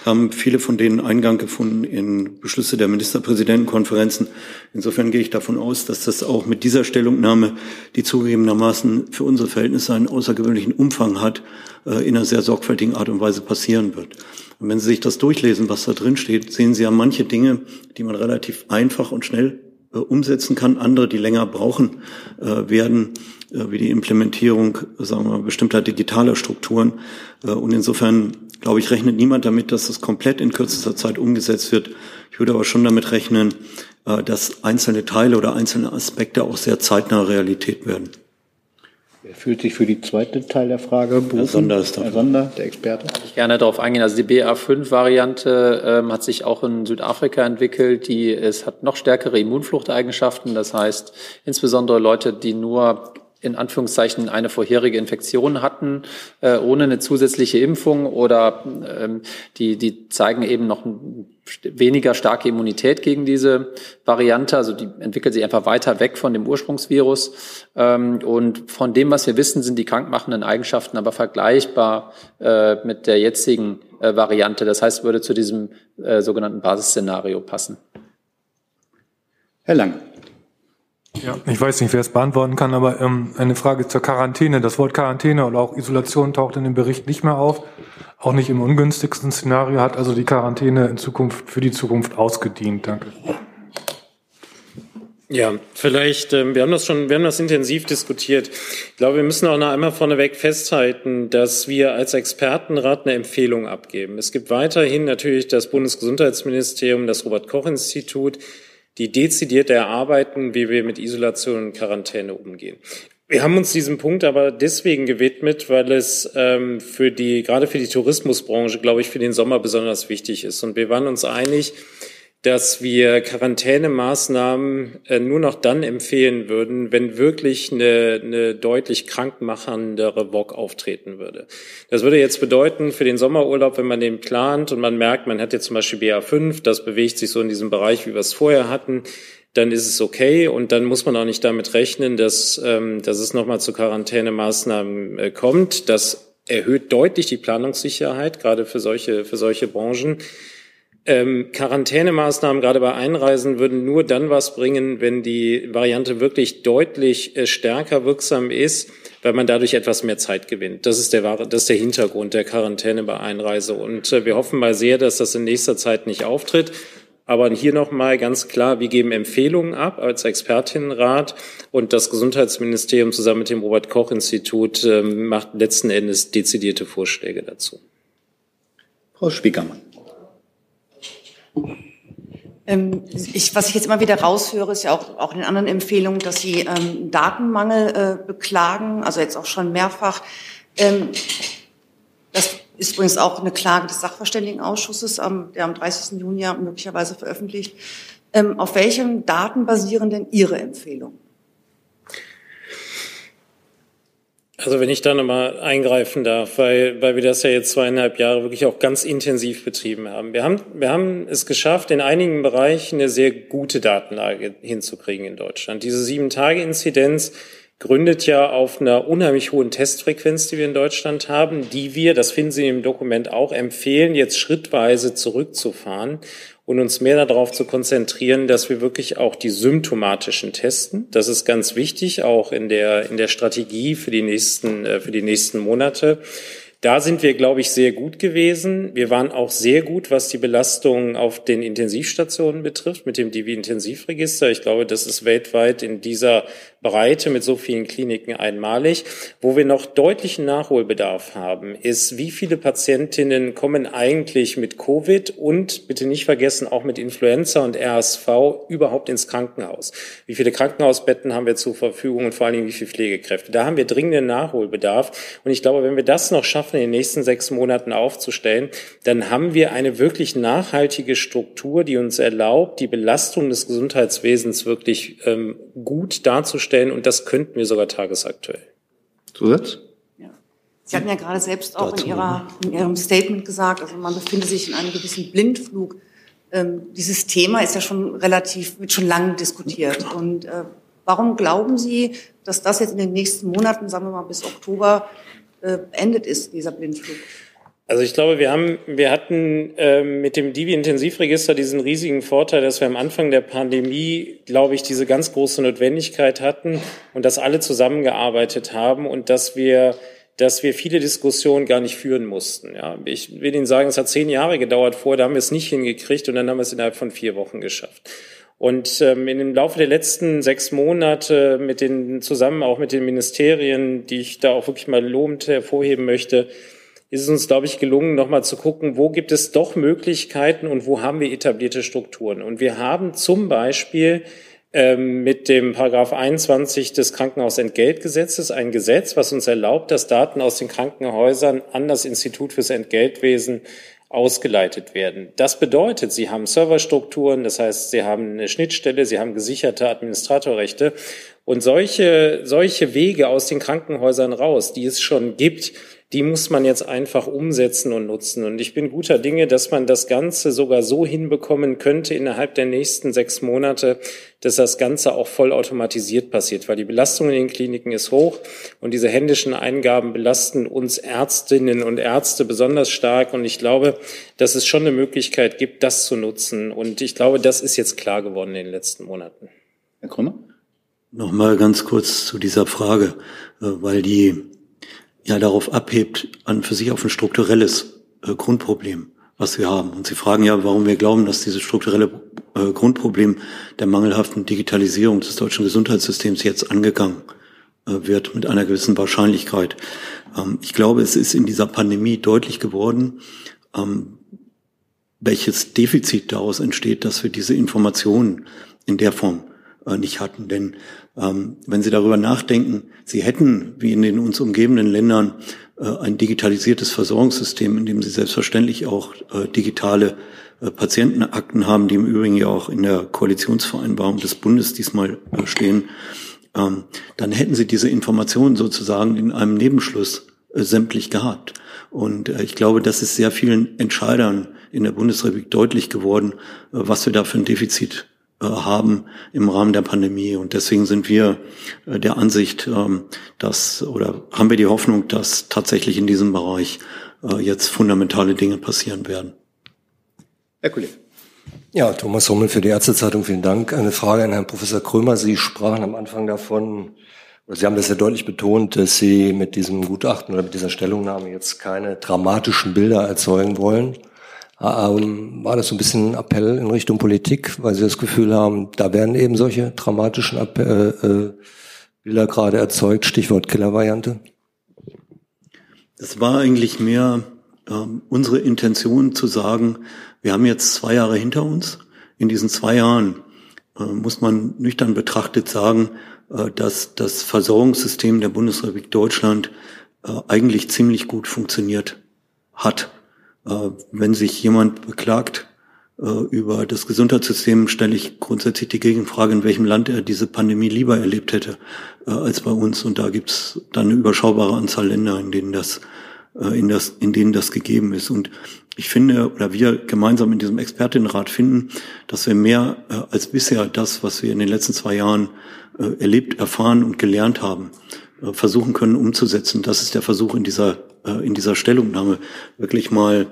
haben viele von denen Eingang gefunden in Beschlüsse der Ministerpräsidentenkonferenzen. Insofern gehe ich davon aus, dass das auch mit dieser Stellungnahme, die zugegebenermaßen für unsere Verhältnisse einen außergewöhnlichen Umfang hat, äh, in einer sehr sorgfältigen Art und Weise passieren wird. Und wenn Sie sich das durchlesen, was da drin steht, sehen Sie ja manche Dinge, die man relativ einfach und schnell äh, umsetzen kann. Andere, die länger brauchen äh, werden, äh, wie die Implementierung, sagen wir mal, bestimmter digitaler Strukturen. Äh, und insofern, glaube ich, rechnet niemand damit, dass das komplett in kürzester Zeit umgesetzt wird. Ich würde aber schon damit rechnen, äh, dass einzelne Teile oder einzelne Aspekte auch sehr zeitnah Realität werden. Wer fühlt sich für die zweite Teil der Frage berufen? Herr Sonder ist Herr Sonder, der Experte. Ich gerne darauf eingehen. Also die BA5-Variante ähm, hat sich auch in Südafrika entwickelt. Die es hat noch stärkere Immunfluchteigenschaften. Das heißt, insbesondere Leute, die nur in Anführungszeichen eine vorherige Infektion hatten, äh, ohne eine zusätzliche Impfung oder ähm, die, die zeigen eben noch weniger starke Immunität gegen diese Variante. Also die entwickelt sich einfach weiter weg von dem Ursprungsvirus. Ähm, und von dem, was wir wissen, sind die krankmachenden Eigenschaften aber vergleichbar äh, mit der jetzigen äh, Variante. Das heißt, würde zu diesem äh, sogenannten Basisszenario passen. Herr Lang. Ja, ich weiß nicht, wer es beantworten kann, aber ähm, eine Frage zur Quarantäne. Das Wort Quarantäne oder auch Isolation taucht in dem Bericht nicht mehr auf. Auch nicht im ungünstigsten Szenario hat also die Quarantäne in Zukunft für die Zukunft ausgedient. Danke. Ja, vielleicht, ähm, wir haben das schon, wir haben das intensiv diskutiert. Ich glaube, wir müssen auch noch einmal vorneweg festhalten, dass wir als Expertenrat eine Empfehlung abgeben. Es gibt weiterhin natürlich das Bundesgesundheitsministerium, das Robert-Koch-Institut, die dezidiert erarbeiten, wie wir mit Isolation und Quarantäne umgehen. Wir haben uns diesem Punkt aber deswegen gewidmet, weil es ähm, für die, gerade für die Tourismusbranche, glaube ich, für den Sommer besonders wichtig ist. Und wir waren uns einig, dass wir Quarantänemaßnahmen äh, nur noch dann empfehlen würden, wenn wirklich eine, eine deutlich krankmachendere VOG auftreten würde. Das würde jetzt bedeuten, für den Sommerurlaub, wenn man den plant und man merkt, man hat jetzt zum Beispiel BA5, das bewegt sich so in diesem Bereich, wie wir es vorher hatten, dann ist es okay und dann muss man auch nicht damit rechnen, dass, ähm, dass es nochmal zu Quarantänemaßnahmen äh, kommt. Das erhöht deutlich die Planungssicherheit, gerade für solche, für solche Branchen. Ähm, Quarantänemaßnahmen gerade bei Einreisen würden nur dann was bringen, wenn die Variante wirklich deutlich äh, stärker wirksam ist, weil man dadurch etwas mehr Zeit gewinnt. Das ist der, das ist der Hintergrund der Quarantäne bei Einreise. Und äh, wir hoffen mal sehr, dass das in nächster Zeit nicht auftritt. Aber hier nochmal ganz klar, wir geben Empfehlungen ab als Expertinnenrat und das Gesundheitsministerium zusammen mit dem Robert Koch Institut äh, macht letzten Endes dezidierte Vorschläge dazu. Frau Spiekermann. Ähm, ich, was ich jetzt immer wieder raushöre, ist ja auch, auch in anderen Empfehlungen, dass Sie ähm, Datenmangel äh, beklagen, also jetzt auch schon mehrfach. Ähm, das ist übrigens auch eine Klage des Sachverständigenausschusses, ähm, der am 30. Juni ja möglicherweise veröffentlicht. Ähm, auf welchen Daten basieren denn Ihre Empfehlungen? Also wenn ich da nochmal eingreifen darf, weil, weil wir das ja jetzt zweieinhalb Jahre wirklich auch ganz intensiv betrieben haben. Wir haben, wir haben es geschafft, in einigen Bereichen eine sehr gute Datenlage hinzukriegen in Deutschland. Diese Sieben-Tage-Inzidenz gründet ja auf einer unheimlich hohen Testfrequenz, die wir in Deutschland haben, die wir, das finden Sie im Dokument auch, empfehlen, jetzt schrittweise zurückzufahren und uns mehr darauf zu konzentrieren, dass wir wirklich auch die symptomatischen testen. Das ist ganz wichtig, auch in der, in der Strategie für die nächsten, äh, für die nächsten Monate. Da sind wir, glaube ich, sehr gut gewesen. Wir waren auch sehr gut, was die Belastung auf den Intensivstationen betrifft, mit dem Divi-Intensivregister. Ich glaube, das ist weltweit in dieser Breite mit so vielen Kliniken einmalig. Wo wir noch deutlichen Nachholbedarf haben, ist, wie viele Patientinnen kommen eigentlich mit Covid und bitte nicht vergessen auch mit Influenza und RSV überhaupt ins Krankenhaus? Wie viele Krankenhausbetten haben wir zur Verfügung und vor allen Dingen wie viele Pflegekräfte? Da haben wir dringenden Nachholbedarf. Und ich glaube, wenn wir das noch schaffen, in den nächsten sechs Monaten aufzustellen, dann haben wir eine wirklich nachhaltige Struktur, die uns erlaubt, die Belastung des Gesundheitswesens wirklich ähm, gut darzustellen stellen und das könnten wir sogar tagesaktuell. Zusatz? Ja. Sie hatten ja gerade selbst auch in, Ihrer, in Ihrem Statement gesagt, also man befindet sich in einem gewissen Blindflug. Ähm, dieses Thema ist ja schon relativ, wird schon lange diskutiert. Und äh, warum glauben Sie, dass das jetzt in den nächsten Monaten, sagen wir mal bis Oktober, äh, ist, dieser Blindflug? Also ich glaube, wir haben, wir hatten ähm, mit dem Divi-Intensivregister diesen riesigen Vorteil, dass wir am Anfang der Pandemie, glaube ich, diese ganz große Notwendigkeit hatten und dass alle zusammengearbeitet haben und dass wir dass wir viele Diskussionen gar nicht führen mussten. Ja, ich will Ihnen sagen, es hat zehn Jahre gedauert vorher, da haben wir es nicht hingekriegt und dann haben wir es innerhalb von vier Wochen geschafft. Und ähm, in dem Laufe der letzten sechs Monate mit den zusammen auch mit den Ministerien, die ich da auch wirklich mal lobend hervorheben möchte, ist es uns, glaube ich, gelungen, nochmal zu gucken, wo gibt es doch Möglichkeiten und wo haben wir etablierte Strukturen. Und wir haben zum Beispiel ähm, mit dem Paragraph 21 des Krankenhausentgeltgesetzes ein Gesetz, was uns erlaubt, dass Daten aus den Krankenhäusern an das Institut fürs Entgeltwesen ausgeleitet werden. Das bedeutet, Sie haben Serverstrukturen, das heißt, Sie haben eine Schnittstelle, Sie haben gesicherte Administratorrechte und solche, solche Wege aus den Krankenhäusern raus, die es schon gibt, die muss man jetzt einfach umsetzen und nutzen. Und ich bin guter Dinge, dass man das Ganze sogar so hinbekommen könnte innerhalb der nächsten sechs Monate, dass das Ganze auch vollautomatisiert passiert, weil die Belastung in den Kliniken ist hoch und diese händischen Eingaben belasten uns Ärztinnen und Ärzte besonders stark. Und ich glaube, dass es schon eine Möglichkeit gibt, das zu nutzen. Und ich glaube, das ist jetzt klar geworden in den letzten Monaten. Herr Krummer? Nochmal ganz kurz zu dieser Frage, äh, weil die ja darauf abhebt, an für sich auf ein strukturelles äh, Grundproblem, was wir haben. Und Sie fragen ja, warum wir glauben, dass dieses strukturelle äh, Grundproblem der mangelhaften Digitalisierung des deutschen Gesundheitssystems jetzt angegangen äh, wird mit einer gewissen Wahrscheinlichkeit. Ähm, ich glaube, es ist in dieser Pandemie deutlich geworden, ähm, welches Defizit daraus entsteht, dass wir diese Informationen in der Form nicht hatten. Denn ähm, wenn Sie darüber nachdenken, Sie hätten, wie in den uns umgebenden Ländern, äh, ein digitalisiertes Versorgungssystem, in dem Sie selbstverständlich auch äh, digitale äh, Patientenakten haben, die im Übrigen ja auch in der Koalitionsvereinbarung des Bundes diesmal äh, stehen, ähm, dann hätten Sie diese Informationen sozusagen in einem Nebenschluss äh, sämtlich gehabt. Und ich glaube, das ist sehr vielen Entscheidern in der Bundesrepublik deutlich geworden, was wir da für ein Defizit äh, haben im Rahmen der Pandemie. Und deswegen sind wir äh, der Ansicht, ähm, dass oder haben wir die Hoffnung, dass tatsächlich in diesem Bereich äh, jetzt fundamentale Dinge passieren werden. Herr Kollege. Ja, Thomas Hummel für die Ärztezeitung, vielen Dank. Eine Frage an Herrn Professor Krömer. Sie sprachen am Anfang davon, oder Sie haben das ja deutlich betont, dass Sie mit diesem Gutachten oder mit dieser Stellungnahme jetzt keine dramatischen Bilder erzeugen wollen. Ähm, war das so ein bisschen ein Appell in Richtung Politik, weil Sie das Gefühl haben, da werden eben solche dramatischen Appell, äh, äh, Bilder gerade erzeugt, Stichwort Killervariante? Das war eigentlich mehr ähm, unsere Intention zu sagen, wir haben jetzt zwei Jahre hinter uns. In diesen zwei Jahren äh, muss man nüchtern betrachtet sagen, äh, dass das Versorgungssystem der Bundesrepublik Deutschland äh, eigentlich ziemlich gut funktioniert hat. Äh, wenn sich jemand beklagt äh, über das Gesundheitssystem, stelle ich grundsätzlich die Gegenfrage, in welchem Land er diese Pandemie lieber erlebt hätte äh, als bei uns. Und da gibt es dann eine überschaubare Anzahl Länder, in denen das, in das, in denen das gegeben ist. Und ich finde, oder wir gemeinsam in diesem Expertinnenrat finden, dass wir mehr als bisher das, was wir in den letzten zwei Jahren erlebt, erfahren und gelernt haben, versuchen können umzusetzen. Das ist der Versuch in dieser äh, in dieser Stellungnahme wirklich mal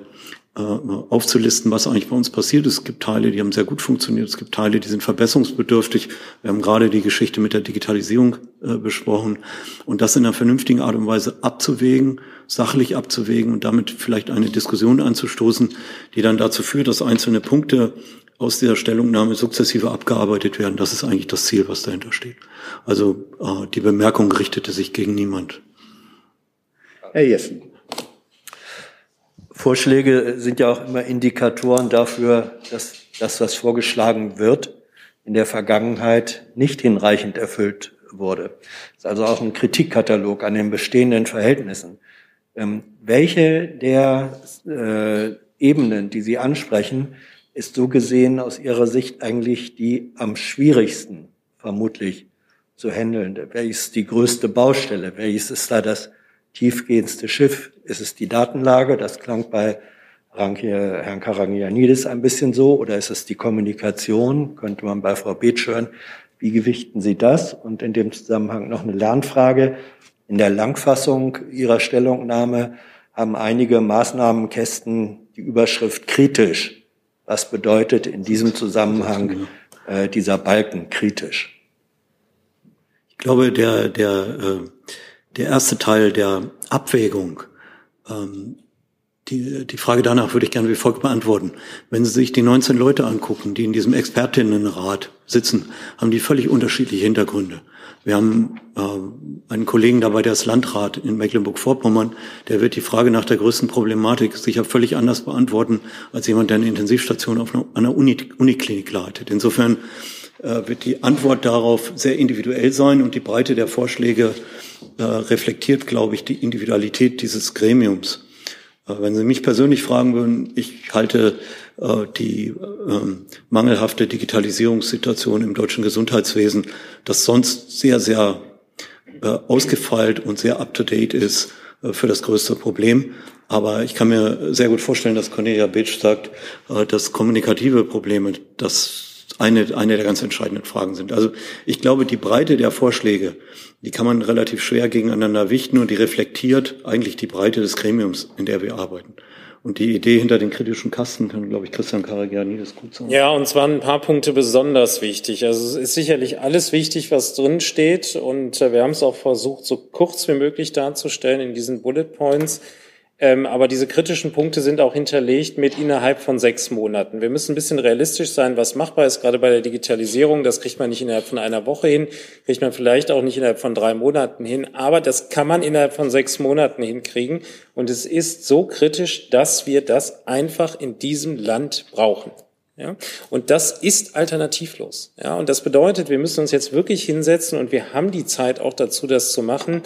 äh, aufzulisten, was eigentlich bei uns passiert ist. Es gibt Teile, die haben sehr gut funktioniert. Es gibt Teile, die sind verbesserungsbedürftig. Wir haben gerade die Geschichte mit der Digitalisierung äh, besprochen. Und das in einer vernünftigen Art und Weise abzuwägen, sachlich abzuwägen und damit vielleicht eine Diskussion anzustoßen, die dann dazu führt, dass einzelne Punkte aus dieser Stellungnahme sukzessive abgearbeitet werden. Das ist eigentlich das Ziel, was dahinter steht. Also äh, die Bemerkung richtete sich gegen niemand. Herr Jessen. Vorschläge sind ja auch immer Indikatoren dafür, dass das, was vorgeschlagen wird, in der Vergangenheit nicht hinreichend erfüllt wurde. Das ist also auch ein Kritikkatalog an den bestehenden Verhältnissen. Ähm, welche der äh, Ebenen, die Sie ansprechen, ist so gesehen aus Ihrer Sicht eigentlich die am schwierigsten vermutlich zu handelnde? Welches ist die größte Baustelle? Welches ist da das tiefgehendste Schiff? Ist es die Datenlage? Das klang bei Herrn Karangianidis ein bisschen so. Oder ist es die Kommunikation? Könnte man bei Frau Beetsch hören. Wie gewichten Sie das? Und in dem Zusammenhang noch eine Lernfrage. In der Langfassung Ihrer Stellungnahme haben einige Maßnahmenkästen die Überschrift kritisch. Was bedeutet in diesem Zusammenhang äh, dieser Balken kritisch? Ich glaube, der, der äh der erste Teil der Abwägung ähm, die, die Frage danach würde ich gerne wie folgt beantworten. Wenn Sie sich die 19 Leute angucken, die in diesem Expertinnenrat sitzen, haben die völlig unterschiedliche Hintergründe. Wir haben äh, einen Kollegen dabei, der ist Landrat in Mecklenburg-Vorpommern, der wird die Frage nach der größten Problematik sicher völlig anders beantworten als jemand, der eine Intensivstation auf einer Uni, Uniklinik leitet. Insofern äh, wird die Antwort darauf sehr individuell sein und die Breite der Vorschläge äh, reflektiert, glaube ich, die Individualität dieses Gremiums. Äh, wenn Sie mich persönlich fragen würden, ich halte die ähm, mangelhafte Digitalisierungssituation im deutschen Gesundheitswesen, das sonst sehr, sehr äh, ausgefeilt und sehr up-to-date ist, äh, für das größte Problem. Aber ich kann mir sehr gut vorstellen, dass Cornelia Beetsch sagt, äh, dass kommunikative Probleme das eine, eine der ganz entscheidenden Fragen sind. Also ich glaube, die Breite der Vorschläge, die kann man relativ schwer gegeneinander wichten und die reflektiert eigentlich die Breite des Gremiums, in der wir arbeiten. Und die Idee hinter den kritischen Kasten kann, glaube ich, Christian Karagianidis gut sagen. Ja, und zwar ein paar Punkte besonders wichtig. Also es ist sicherlich alles wichtig, was drin steht. Und äh, wir haben es auch versucht, so kurz wie möglich darzustellen in diesen Bullet Points. Ähm, aber diese kritischen Punkte sind auch hinterlegt mit innerhalb von sechs Monaten. Wir müssen ein bisschen realistisch sein, was machbar ist, gerade bei der Digitalisierung. Das kriegt man nicht innerhalb von einer Woche hin, kriegt man vielleicht auch nicht innerhalb von drei Monaten hin, aber das kann man innerhalb von sechs Monaten hinkriegen. Und es ist so kritisch, dass wir das einfach in diesem Land brauchen. Ja, und das ist alternativlos. Ja, und das bedeutet, wir müssen uns jetzt wirklich hinsetzen und wir haben die Zeit auch dazu, das zu machen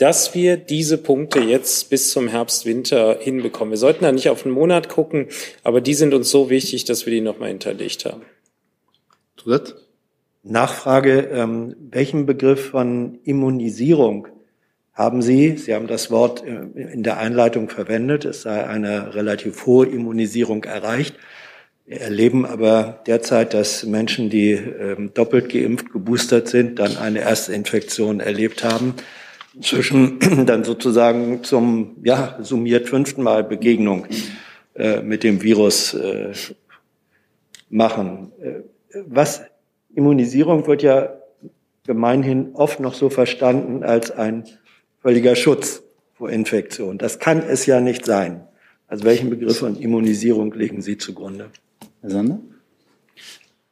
dass wir diese Punkte jetzt bis zum Herbst, Winter hinbekommen. Wir sollten da nicht auf einen Monat gucken, aber die sind uns so wichtig, dass wir die nochmal hinterlegt haben. Dritt. Nachfrage, ähm, welchen Begriff von Immunisierung haben Sie? Sie haben das Wort äh, in der Einleitung verwendet, es sei eine relativ hohe Immunisierung erreicht. Wir erleben aber derzeit, dass Menschen, die ähm, doppelt geimpft, geboostert sind, dann eine erste Infektion erlebt haben inzwischen dann sozusagen zum, ja, summiert fünften Mal Begegnung äh, mit dem Virus äh, machen. Äh, was Immunisierung wird ja gemeinhin oft noch so verstanden als ein völliger Schutz vor Infektion. Das kann es ja nicht sein. Also welchen Begriff von Immunisierung legen Sie zugrunde? Herr Sander?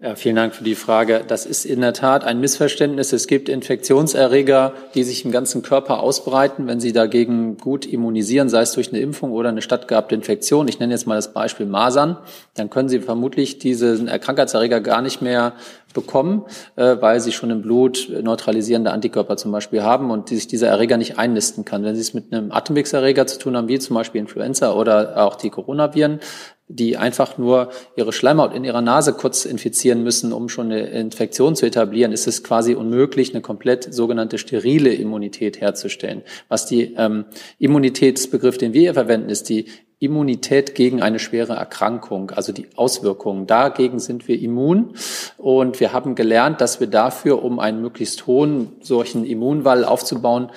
Ja, vielen Dank für die Frage. Das ist in der Tat ein Missverständnis. Es gibt Infektionserreger, die sich im ganzen Körper ausbreiten, wenn sie dagegen gut immunisieren, sei es durch eine Impfung oder eine stattgehabte Infektion. Ich nenne jetzt mal das Beispiel Masern. Dann können Sie vermutlich diesen Krankheitserreger gar nicht mehr bekommen, äh, weil sie schon im Blut neutralisierende Antikörper zum Beispiel haben und sich dieser Erreger nicht einnisten kann. Wenn Sie es mit einem Atemwegserreger zu tun haben, wie zum Beispiel Influenza oder auch die Coronaviren, die einfach nur ihre Schleimhaut in ihrer Nase kurz infizieren müssen, um schon eine Infektion zu etablieren, ist es quasi unmöglich, eine komplett sogenannte sterile Immunität herzustellen. Was die ähm, Immunitätsbegriff, den wir hier verwenden, ist die Immunität gegen eine schwere Erkrankung, also die Auswirkungen. Dagegen sind wir immun und wir haben gelernt, dass wir dafür, um einen möglichst hohen solchen Immunwall aufzubauen,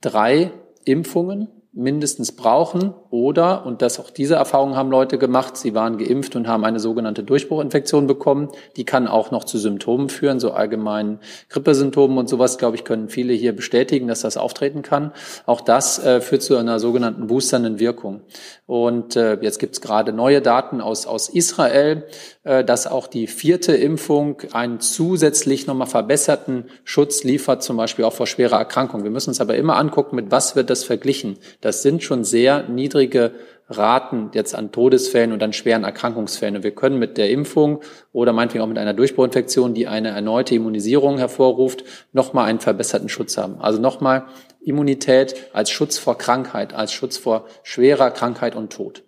drei Impfungen mindestens brauchen oder, und das auch diese Erfahrungen haben Leute gemacht, sie waren geimpft und haben eine sogenannte Durchbruchinfektion bekommen. Die kann auch noch zu Symptomen führen, so allgemeinen Grippesymptomen und sowas, glaube ich, können viele hier bestätigen, dass das auftreten kann. Auch das äh, führt zu einer sogenannten boosternden Wirkung. Und äh, jetzt gibt es gerade neue Daten aus, aus Israel, äh, dass auch die vierte Impfung einen zusätzlich nochmal verbesserten Schutz liefert, zum Beispiel auch vor schwerer Erkrankung. Wir müssen uns aber immer angucken, mit was wird das verglichen. Das sind schon sehr niedrige Raten jetzt an Todesfällen und an schweren Erkrankungsfällen. Und wir können mit der Impfung oder meinetwegen auch mit einer Durchbruchinfektion, die eine erneute Immunisierung hervorruft, nochmal einen verbesserten Schutz haben. Also nochmal Immunität als Schutz vor Krankheit, als Schutz vor schwerer Krankheit und Tod.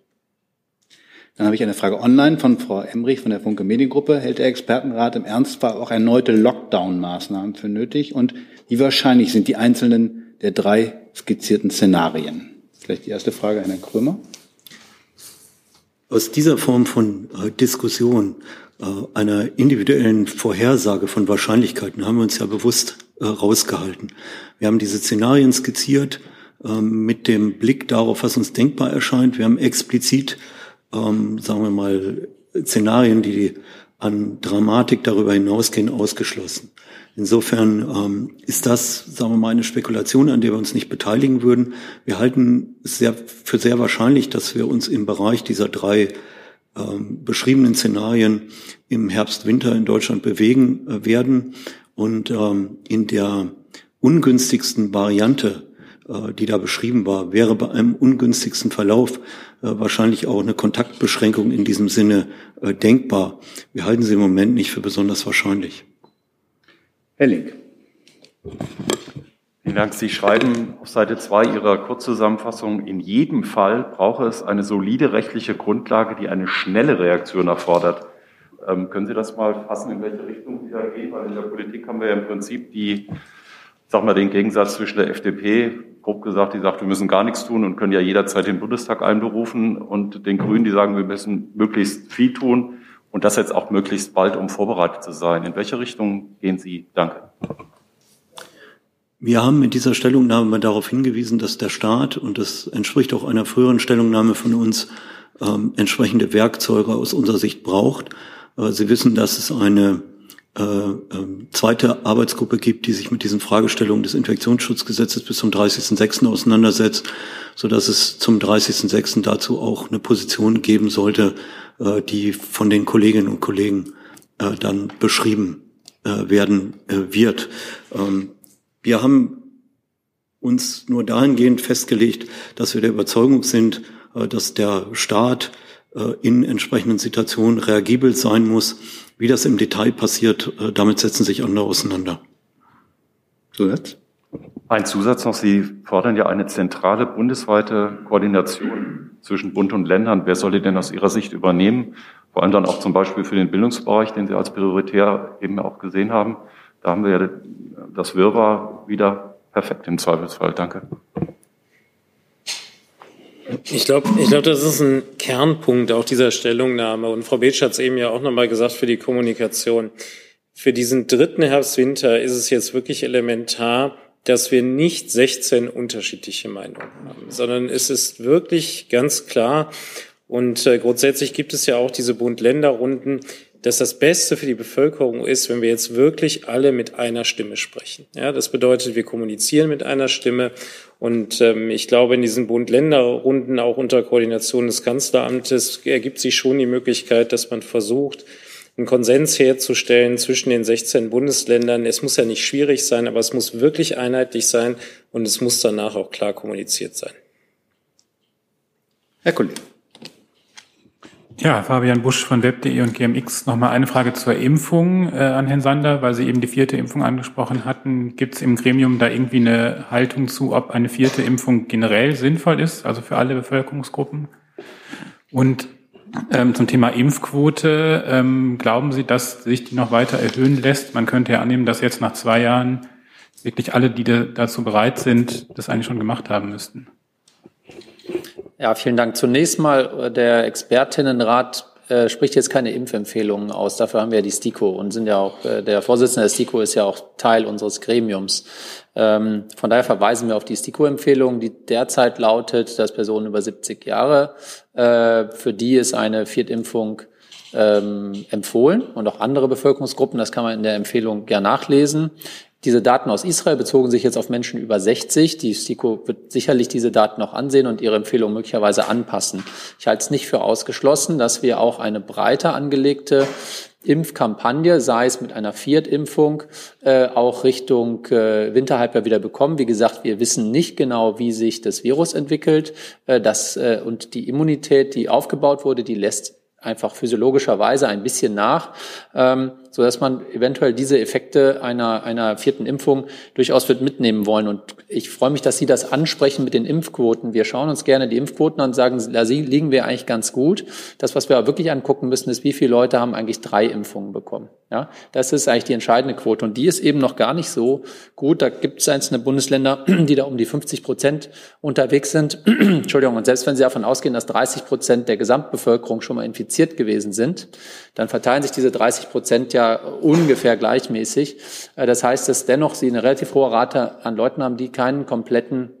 Dann habe ich eine Frage online von Frau Emrich von der Funke Mediengruppe. Hält der Expertenrat im Ernstfall auch erneute Lockdown-Maßnahmen für nötig? Und wie wahrscheinlich sind die einzelnen der drei skizzierten Szenarien? Vielleicht die erste Frage an Herrn Krömer. Aus dieser Form von äh, Diskussion, äh, einer individuellen Vorhersage von Wahrscheinlichkeiten haben wir uns ja bewusst äh, rausgehalten. Wir haben diese Szenarien skizziert ähm, mit dem Blick darauf, was uns denkbar erscheint. Wir haben explizit, ähm, sagen wir mal, Szenarien, die die an Dramatik darüber hinausgehen ausgeschlossen. Insofern ähm, ist das, sagen wir mal, eine Spekulation, an der wir uns nicht beteiligen würden. Wir halten es sehr, für sehr wahrscheinlich, dass wir uns im Bereich dieser drei ähm, beschriebenen Szenarien im Herbst, Winter in Deutschland bewegen äh, werden. Und ähm, in der ungünstigsten Variante, die da beschrieben war, wäre bei einem ungünstigsten Verlauf äh, wahrscheinlich auch eine Kontaktbeschränkung in diesem Sinne äh, denkbar. Wir halten sie im Moment nicht für besonders wahrscheinlich. Herr Link. Vielen Dank. Sie schreiben auf Seite 2 Ihrer Kurzzusammenfassung, in jedem Fall brauche es eine solide rechtliche Grundlage, die eine schnelle Reaktion erfordert. Ähm, können Sie das mal fassen, in welche Richtung Sie da gehen? Weil in der Politik haben wir ja im Prinzip die, sag mal, den Gegensatz zwischen der FDP, grob gesagt, die sagt, wir müssen gar nichts tun und können ja jederzeit den Bundestag einberufen und den Grünen, die sagen, wir müssen möglichst viel tun und das jetzt auch möglichst bald, um vorbereitet zu sein. In welche Richtung gehen Sie? Danke. Wir haben mit dieser Stellungnahme darauf hingewiesen, dass der Staat, und das entspricht auch einer früheren Stellungnahme von uns, ähm, entsprechende Werkzeuge aus unserer Sicht braucht. Äh, Sie wissen, dass es eine äh, äh, zweite Arbeitsgruppe gibt, die sich mit diesen Fragestellungen des Infektionsschutzgesetzes bis zum 30.06. auseinandersetzt, so dass es zum 30.06. dazu auch eine Position geben sollte, äh, die von den Kolleginnen und Kollegen äh, dann beschrieben werden wird. Ähm, wir haben uns nur dahingehend festgelegt, dass wir der Überzeugung sind, dass der Staat in entsprechenden Situationen reagibel sein muss. Wie das im Detail passiert, damit setzen sich andere auseinander. Zusatz? Ein Zusatz noch. Sie fordern ja eine zentrale bundesweite Koordination zwischen Bund und Ländern. Wer soll die denn aus Ihrer Sicht übernehmen? Vor allem dann auch zum Beispiel für den Bildungsbereich, den Sie als prioritär eben auch gesehen haben. Da haben wir ja das Wirrwarr wieder perfekt im Zweifelsfall. Danke. Ich glaube, ich glaube, das ist ein Kernpunkt auch dieser Stellungnahme. Und Frau Beetsch hat es eben ja auch nochmal gesagt für die Kommunikation. Für diesen dritten Herbst-Winter ist es jetzt wirklich elementar, dass wir nicht 16 unterschiedliche Meinungen haben, sondern es ist wirklich ganz klar, und äh, grundsätzlich gibt es ja auch diese Bund-Länder-Runden, dass das Beste für die Bevölkerung ist, wenn wir jetzt wirklich alle mit einer Stimme sprechen. Ja, das bedeutet, wir kommunizieren mit einer Stimme. Und ähm, ich glaube, in diesen Bund-Länder-Runden, auch unter Koordination des Kanzleramtes, ergibt sich schon die Möglichkeit, dass man versucht, einen Konsens herzustellen zwischen den 16 Bundesländern. Es muss ja nicht schwierig sein, aber es muss wirklich einheitlich sein und es muss danach auch klar kommuniziert sein. Herr Kollege. Ja, Fabian Busch von Web.de und GMX. Nochmal eine Frage zur Impfung äh, an Herrn Sander, weil Sie eben die vierte Impfung angesprochen hatten. Gibt es im Gremium da irgendwie eine Haltung zu, ob eine vierte Impfung generell sinnvoll ist, also für alle Bevölkerungsgruppen? Und ähm, zum Thema Impfquote, ähm, glauben Sie, dass sich die noch weiter erhöhen lässt? Man könnte ja annehmen, dass jetzt nach zwei Jahren wirklich alle, die dazu bereit sind, das eigentlich schon gemacht haben müssten. Ja, vielen Dank. Zunächst mal, äh, der Expertinnenrat äh, spricht jetzt keine Impfempfehlungen aus. Dafür haben wir ja die STIKO und sind ja auch, äh, der Vorsitzende der STIKO ist ja auch Teil unseres Gremiums. Ähm, von daher verweisen wir auf die STIKO-Empfehlung, die derzeit lautet, dass Personen über 70 Jahre, äh, für die ist eine Viertimpfung ähm, empfohlen und auch andere Bevölkerungsgruppen. Das kann man in der Empfehlung gern nachlesen. Diese Daten aus Israel bezogen sich jetzt auf Menschen über 60. Die STIKO wird sicherlich diese Daten noch ansehen und ihre Empfehlung möglicherweise anpassen. Ich halte es nicht für ausgeschlossen, dass wir auch eine breiter angelegte Impfkampagne, sei es mit einer Viertimpfung, äh, auch Richtung äh, Winterhalbjahr wieder bekommen. Wie gesagt, wir wissen nicht genau, wie sich das Virus entwickelt. Äh, das, und die Immunität, die aufgebaut wurde, die lässt einfach physiologischerweise ein bisschen nach. Ähm, so dass man eventuell diese Effekte einer, einer vierten Impfung durchaus wird mitnehmen wollen. Und ich freue mich, dass Sie das ansprechen mit den Impfquoten. Wir schauen uns gerne die Impfquoten an und sagen, da liegen wir eigentlich ganz gut. Das, was wir wirklich angucken müssen, ist, wie viele Leute haben eigentlich drei Impfungen bekommen. Ja, das ist eigentlich die entscheidende Quote. Und die ist eben noch gar nicht so gut. Da gibt es einzelne Bundesländer, die da um die 50 Prozent unterwegs sind. Entschuldigung. Und selbst wenn Sie davon ausgehen, dass 30 Prozent der Gesamtbevölkerung schon mal infiziert gewesen sind, dann verteilen sich diese 30 Prozent ja ungefähr gleichmäßig. Äh, das heißt, dass dennoch Sie eine relativ hohe Rate an Leuten haben, die keinen kompletten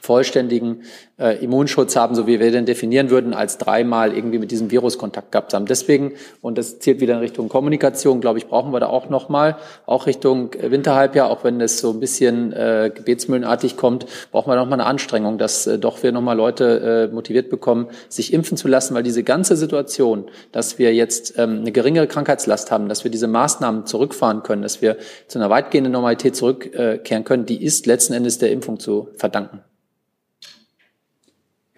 vollständigen äh, Immunschutz haben, so wie wir den definieren würden, als dreimal irgendwie mit diesem Virus Kontakt gehabt haben. Deswegen, und das zielt wieder in Richtung Kommunikation, glaube ich, brauchen wir da auch nochmal, auch Richtung Winterhalbjahr, auch wenn es so ein bisschen äh, gebetsmühlenartig kommt, brauchen wir nochmal eine Anstrengung, dass äh, doch wir nochmal Leute äh, motiviert bekommen, sich impfen zu lassen, weil diese ganze Situation, dass wir jetzt ähm, eine geringere Krankheitslast haben, dass wir diese Maßnahmen zurückfahren können, dass wir zu einer weitgehenden Normalität zurückkehren können, die ist letzten Endes der Impfung zu verdanken.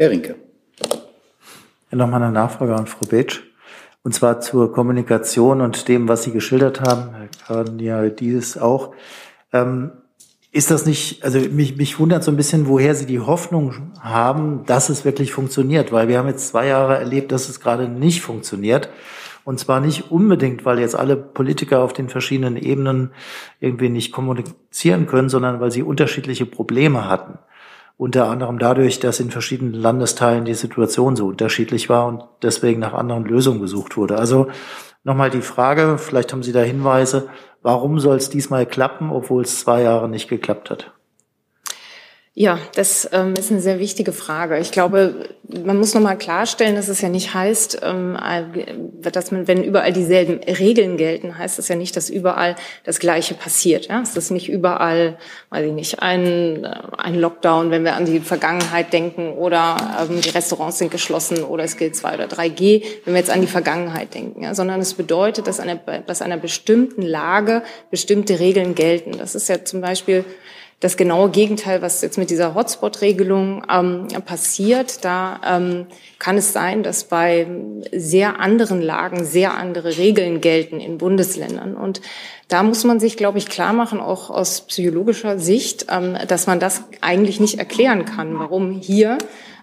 Herr Rinke. Ja, Nochmal eine Nachfrage an Frau Betsch. Und zwar zur Kommunikation und dem, was Sie geschildert haben, Herr Karniadis auch. Ähm, ist das nicht, also mich, mich wundert so ein bisschen, woher Sie die Hoffnung haben, dass es wirklich funktioniert, weil wir haben jetzt zwei Jahre erlebt, dass es gerade nicht funktioniert. Und zwar nicht unbedingt, weil jetzt alle Politiker auf den verschiedenen Ebenen irgendwie nicht kommunizieren können, sondern weil sie unterschiedliche Probleme hatten. Unter anderem dadurch, dass in verschiedenen Landesteilen die Situation so unterschiedlich war und deswegen nach anderen Lösungen gesucht wurde. Also nochmal die Frage, vielleicht haben Sie da Hinweise, warum soll es diesmal klappen, obwohl es zwei Jahre nicht geklappt hat? Ja, das ähm, ist eine sehr wichtige Frage. Ich glaube, man muss nochmal klarstellen, dass es ja nicht heißt, ähm, äh, dass man, wenn überall dieselben Regeln gelten, heißt das ja nicht, dass überall das Gleiche passiert. Ja? Es ist nicht überall, weiß ich nicht, ein, äh, ein Lockdown, wenn wir an die Vergangenheit denken oder ähm, die Restaurants sind geschlossen oder es gilt 2 oder 3G, wenn wir jetzt an die Vergangenheit denken, ja? sondern es bedeutet, dass, eine, dass einer bestimmten Lage bestimmte Regeln gelten. Das ist ja zum Beispiel das genaue Gegenteil, was jetzt mit dieser Hotspot-Regelung ähm, passiert. Da ähm, kann es sein, dass bei sehr anderen Lagen sehr andere Regeln gelten in Bundesländern. Und da muss man sich, glaube ich, klar machen, auch aus psychologischer Sicht, ähm, dass man das eigentlich nicht erklären kann, warum hier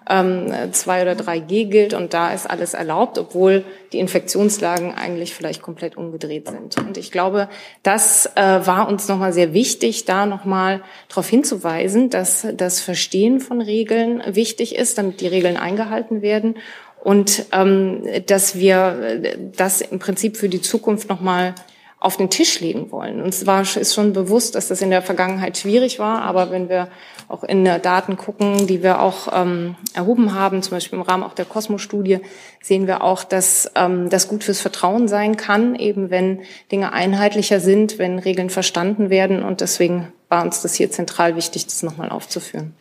ähm, 2 oder 3G gilt und da ist alles erlaubt, obwohl die Infektionslagen eigentlich vielleicht komplett umgedreht sind. Und ich glaube, das äh, war uns nochmal sehr wichtig, da nochmal darauf hinzuweisen, dass das Verstehen von Regeln wichtig ist, damit die Regeln eingehalten werden und ähm, dass wir das im Prinzip für die Zukunft nochmal auf den Tisch legen wollen. Uns war, ist schon bewusst, dass das in der Vergangenheit schwierig war, aber wenn wir auch in Daten gucken, die wir auch ähm, erhoben haben, zum Beispiel im Rahmen auch der Kosmos-Studie, sehen wir auch, dass ähm, das gut fürs Vertrauen sein kann, eben wenn Dinge einheitlicher sind, wenn Regeln verstanden werden. Und deswegen war uns das hier zentral wichtig, das nochmal aufzuführen.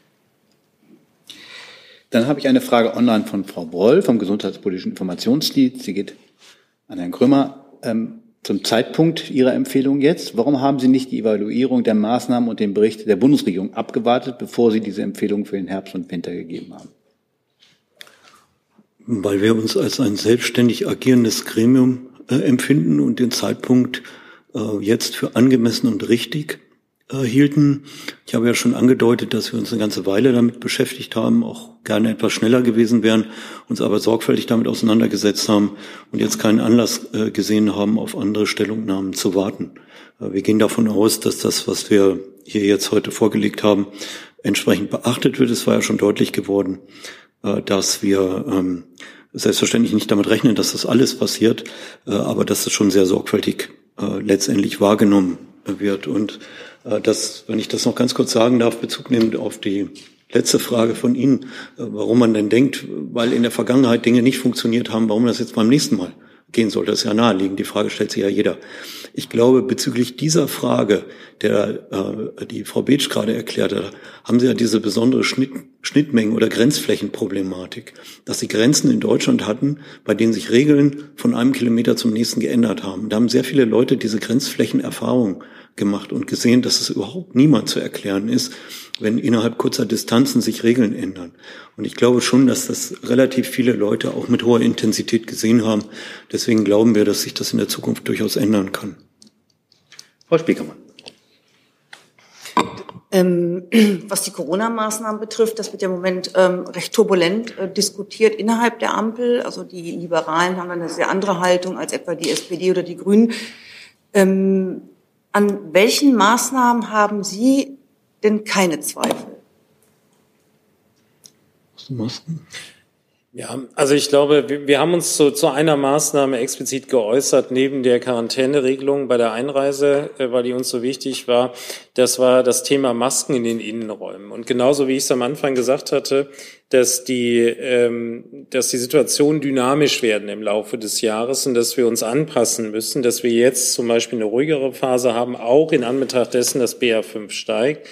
Dann habe ich eine Frage online von Frau Broll vom Gesundheitspolitischen Informationsdienst. Sie geht an Herrn Krömer. Ähm, zum Zeitpunkt Ihrer Empfehlung jetzt? Warum haben Sie nicht die Evaluierung der Maßnahmen und den Bericht der Bundesregierung abgewartet, bevor Sie diese Empfehlung für den Herbst und Winter gegeben haben? Weil wir uns als ein selbstständig agierendes Gremium äh, empfinden und den Zeitpunkt äh, jetzt für angemessen und richtig äh, hielten. Ich habe ja schon angedeutet, dass wir uns eine ganze Weile damit beschäftigt haben, auch gerne etwas schneller gewesen wären, uns aber sorgfältig damit auseinandergesetzt haben und jetzt keinen Anlass äh, gesehen haben, auf andere Stellungnahmen zu warten. Äh, wir gehen davon aus, dass das, was wir hier jetzt heute vorgelegt haben, entsprechend beachtet wird. Es war ja schon deutlich geworden, dass wir ähm, selbstverständlich nicht damit rechnen, dass das alles passiert, aber dass es schon sehr sorgfältig letztendlich wahrgenommen wird. Und das, wenn ich das noch ganz kurz sagen darf, Bezug nehmend auf die letzte Frage von Ihnen, äh, warum man denn denkt, weil in der Vergangenheit Dinge nicht funktioniert haben, warum das jetzt beim nächsten Mal gehen soll. Das ist ja naheliegend. Die Frage stellt sich ja jeder. Ich glaube, bezüglich dieser Frage, der äh, die Frau Beetsch gerade erklärt hat, haben Sie ja diese besondere Schnitt, Schnittmengen- oder Grenzflächenproblematik, dass Sie Grenzen in Deutschland hatten, bei denen sich Regeln von einem Kilometer zum nächsten geändert haben. Da haben sehr viele Leute diese Grenzflächenerfahrung gemacht und gesehen, dass es überhaupt niemand zu erklären ist, wenn innerhalb kurzer Distanzen sich Regeln ändern. Und ich glaube schon, dass das relativ viele Leute auch mit hoher Intensität gesehen haben. Deswegen glauben wir, dass sich das in der Zukunft durchaus ändern kann. Frau Spiekermann. Ähm, was die Corona-Maßnahmen betrifft, das wird ja im Moment ähm, recht turbulent äh, diskutiert innerhalb der Ampel. Also die Liberalen haben eine sehr andere Haltung als etwa die SPD oder die Grünen. Ähm, an welchen Maßnahmen haben Sie denn keine Zweifel? Machst? Ja, also ich glaube, wir, haben uns zu, zu, einer Maßnahme explizit geäußert, neben der Quarantäneregelung bei der Einreise, äh, weil die uns so wichtig war. Das war das Thema Masken in den Innenräumen. Und genauso wie ich es am Anfang gesagt hatte, dass die, ähm, dass die Situationen dynamisch werden im Laufe des Jahres und dass wir uns anpassen müssen, dass wir jetzt zum Beispiel eine ruhigere Phase haben, auch in Anbetracht dessen, dass BA5 steigt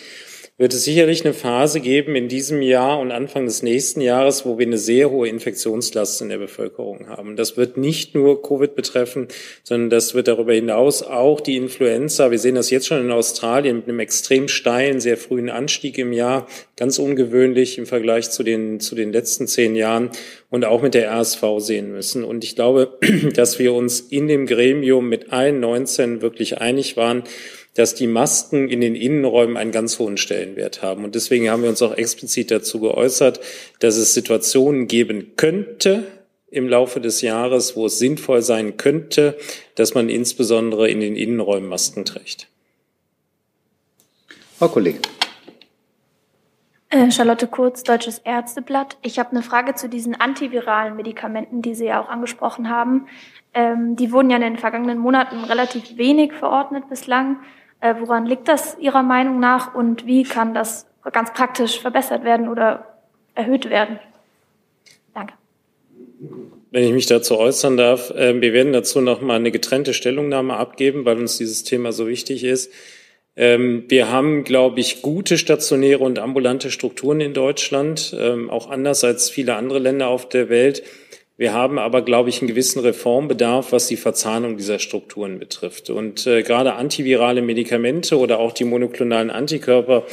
wird es sicherlich eine Phase geben in diesem Jahr und Anfang des nächsten Jahres, wo wir eine sehr hohe Infektionslast in der Bevölkerung haben. Das wird nicht nur Covid betreffen, sondern das wird darüber hinaus auch die Influenza. Wir sehen das jetzt schon in Australien mit einem extrem steilen, sehr frühen Anstieg im Jahr, ganz ungewöhnlich im Vergleich zu den, zu den letzten zehn Jahren und auch mit der RSV sehen müssen. Und ich glaube, dass wir uns in dem Gremium mit allen 19 wirklich einig waren, dass die Masken in den Innenräumen einen ganz hohen Stellenwert haben. Und deswegen haben wir uns auch explizit dazu geäußert, dass es Situationen geben könnte im Laufe des Jahres, wo es sinnvoll sein könnte, dass man insbesondere in den Innenräumen Masken trägt. Frau Kollegin. Äh, Charlotte Kurz, Deutsches Ärzteblatt. Ich habe eine Frage zu diesen antiviralen Medikamenten, die Sie ja auch angesprochen haben. Ähm, die wurden ja in den vergangenen Monaten relativ wenig verordnet bislang. Äh, woran liegt das Ihrer Meinung nach und wie kann das ganz praktisch verbessert werden oder erhöht werden? Danke. Wenn ich mich dazu äußern darf, äh, wir werden dazu noch mal eine getrennte Stellungnahme abgeben, weil uns dieses Thema so wichtig ist. Ähm, wir haben, glaube ich, gute stationäre und ambulante Strukturen in Deutschland, ähm, auch anders als viele andere Länder auf der Welt. Wir haben aber, glaube ich, einen gewissen Reformbedarf, was die Verzahnung dieser Strukturen betrifft. Und äh, gerade antivirale Medikamente oder auch die monoklonalen Antikörper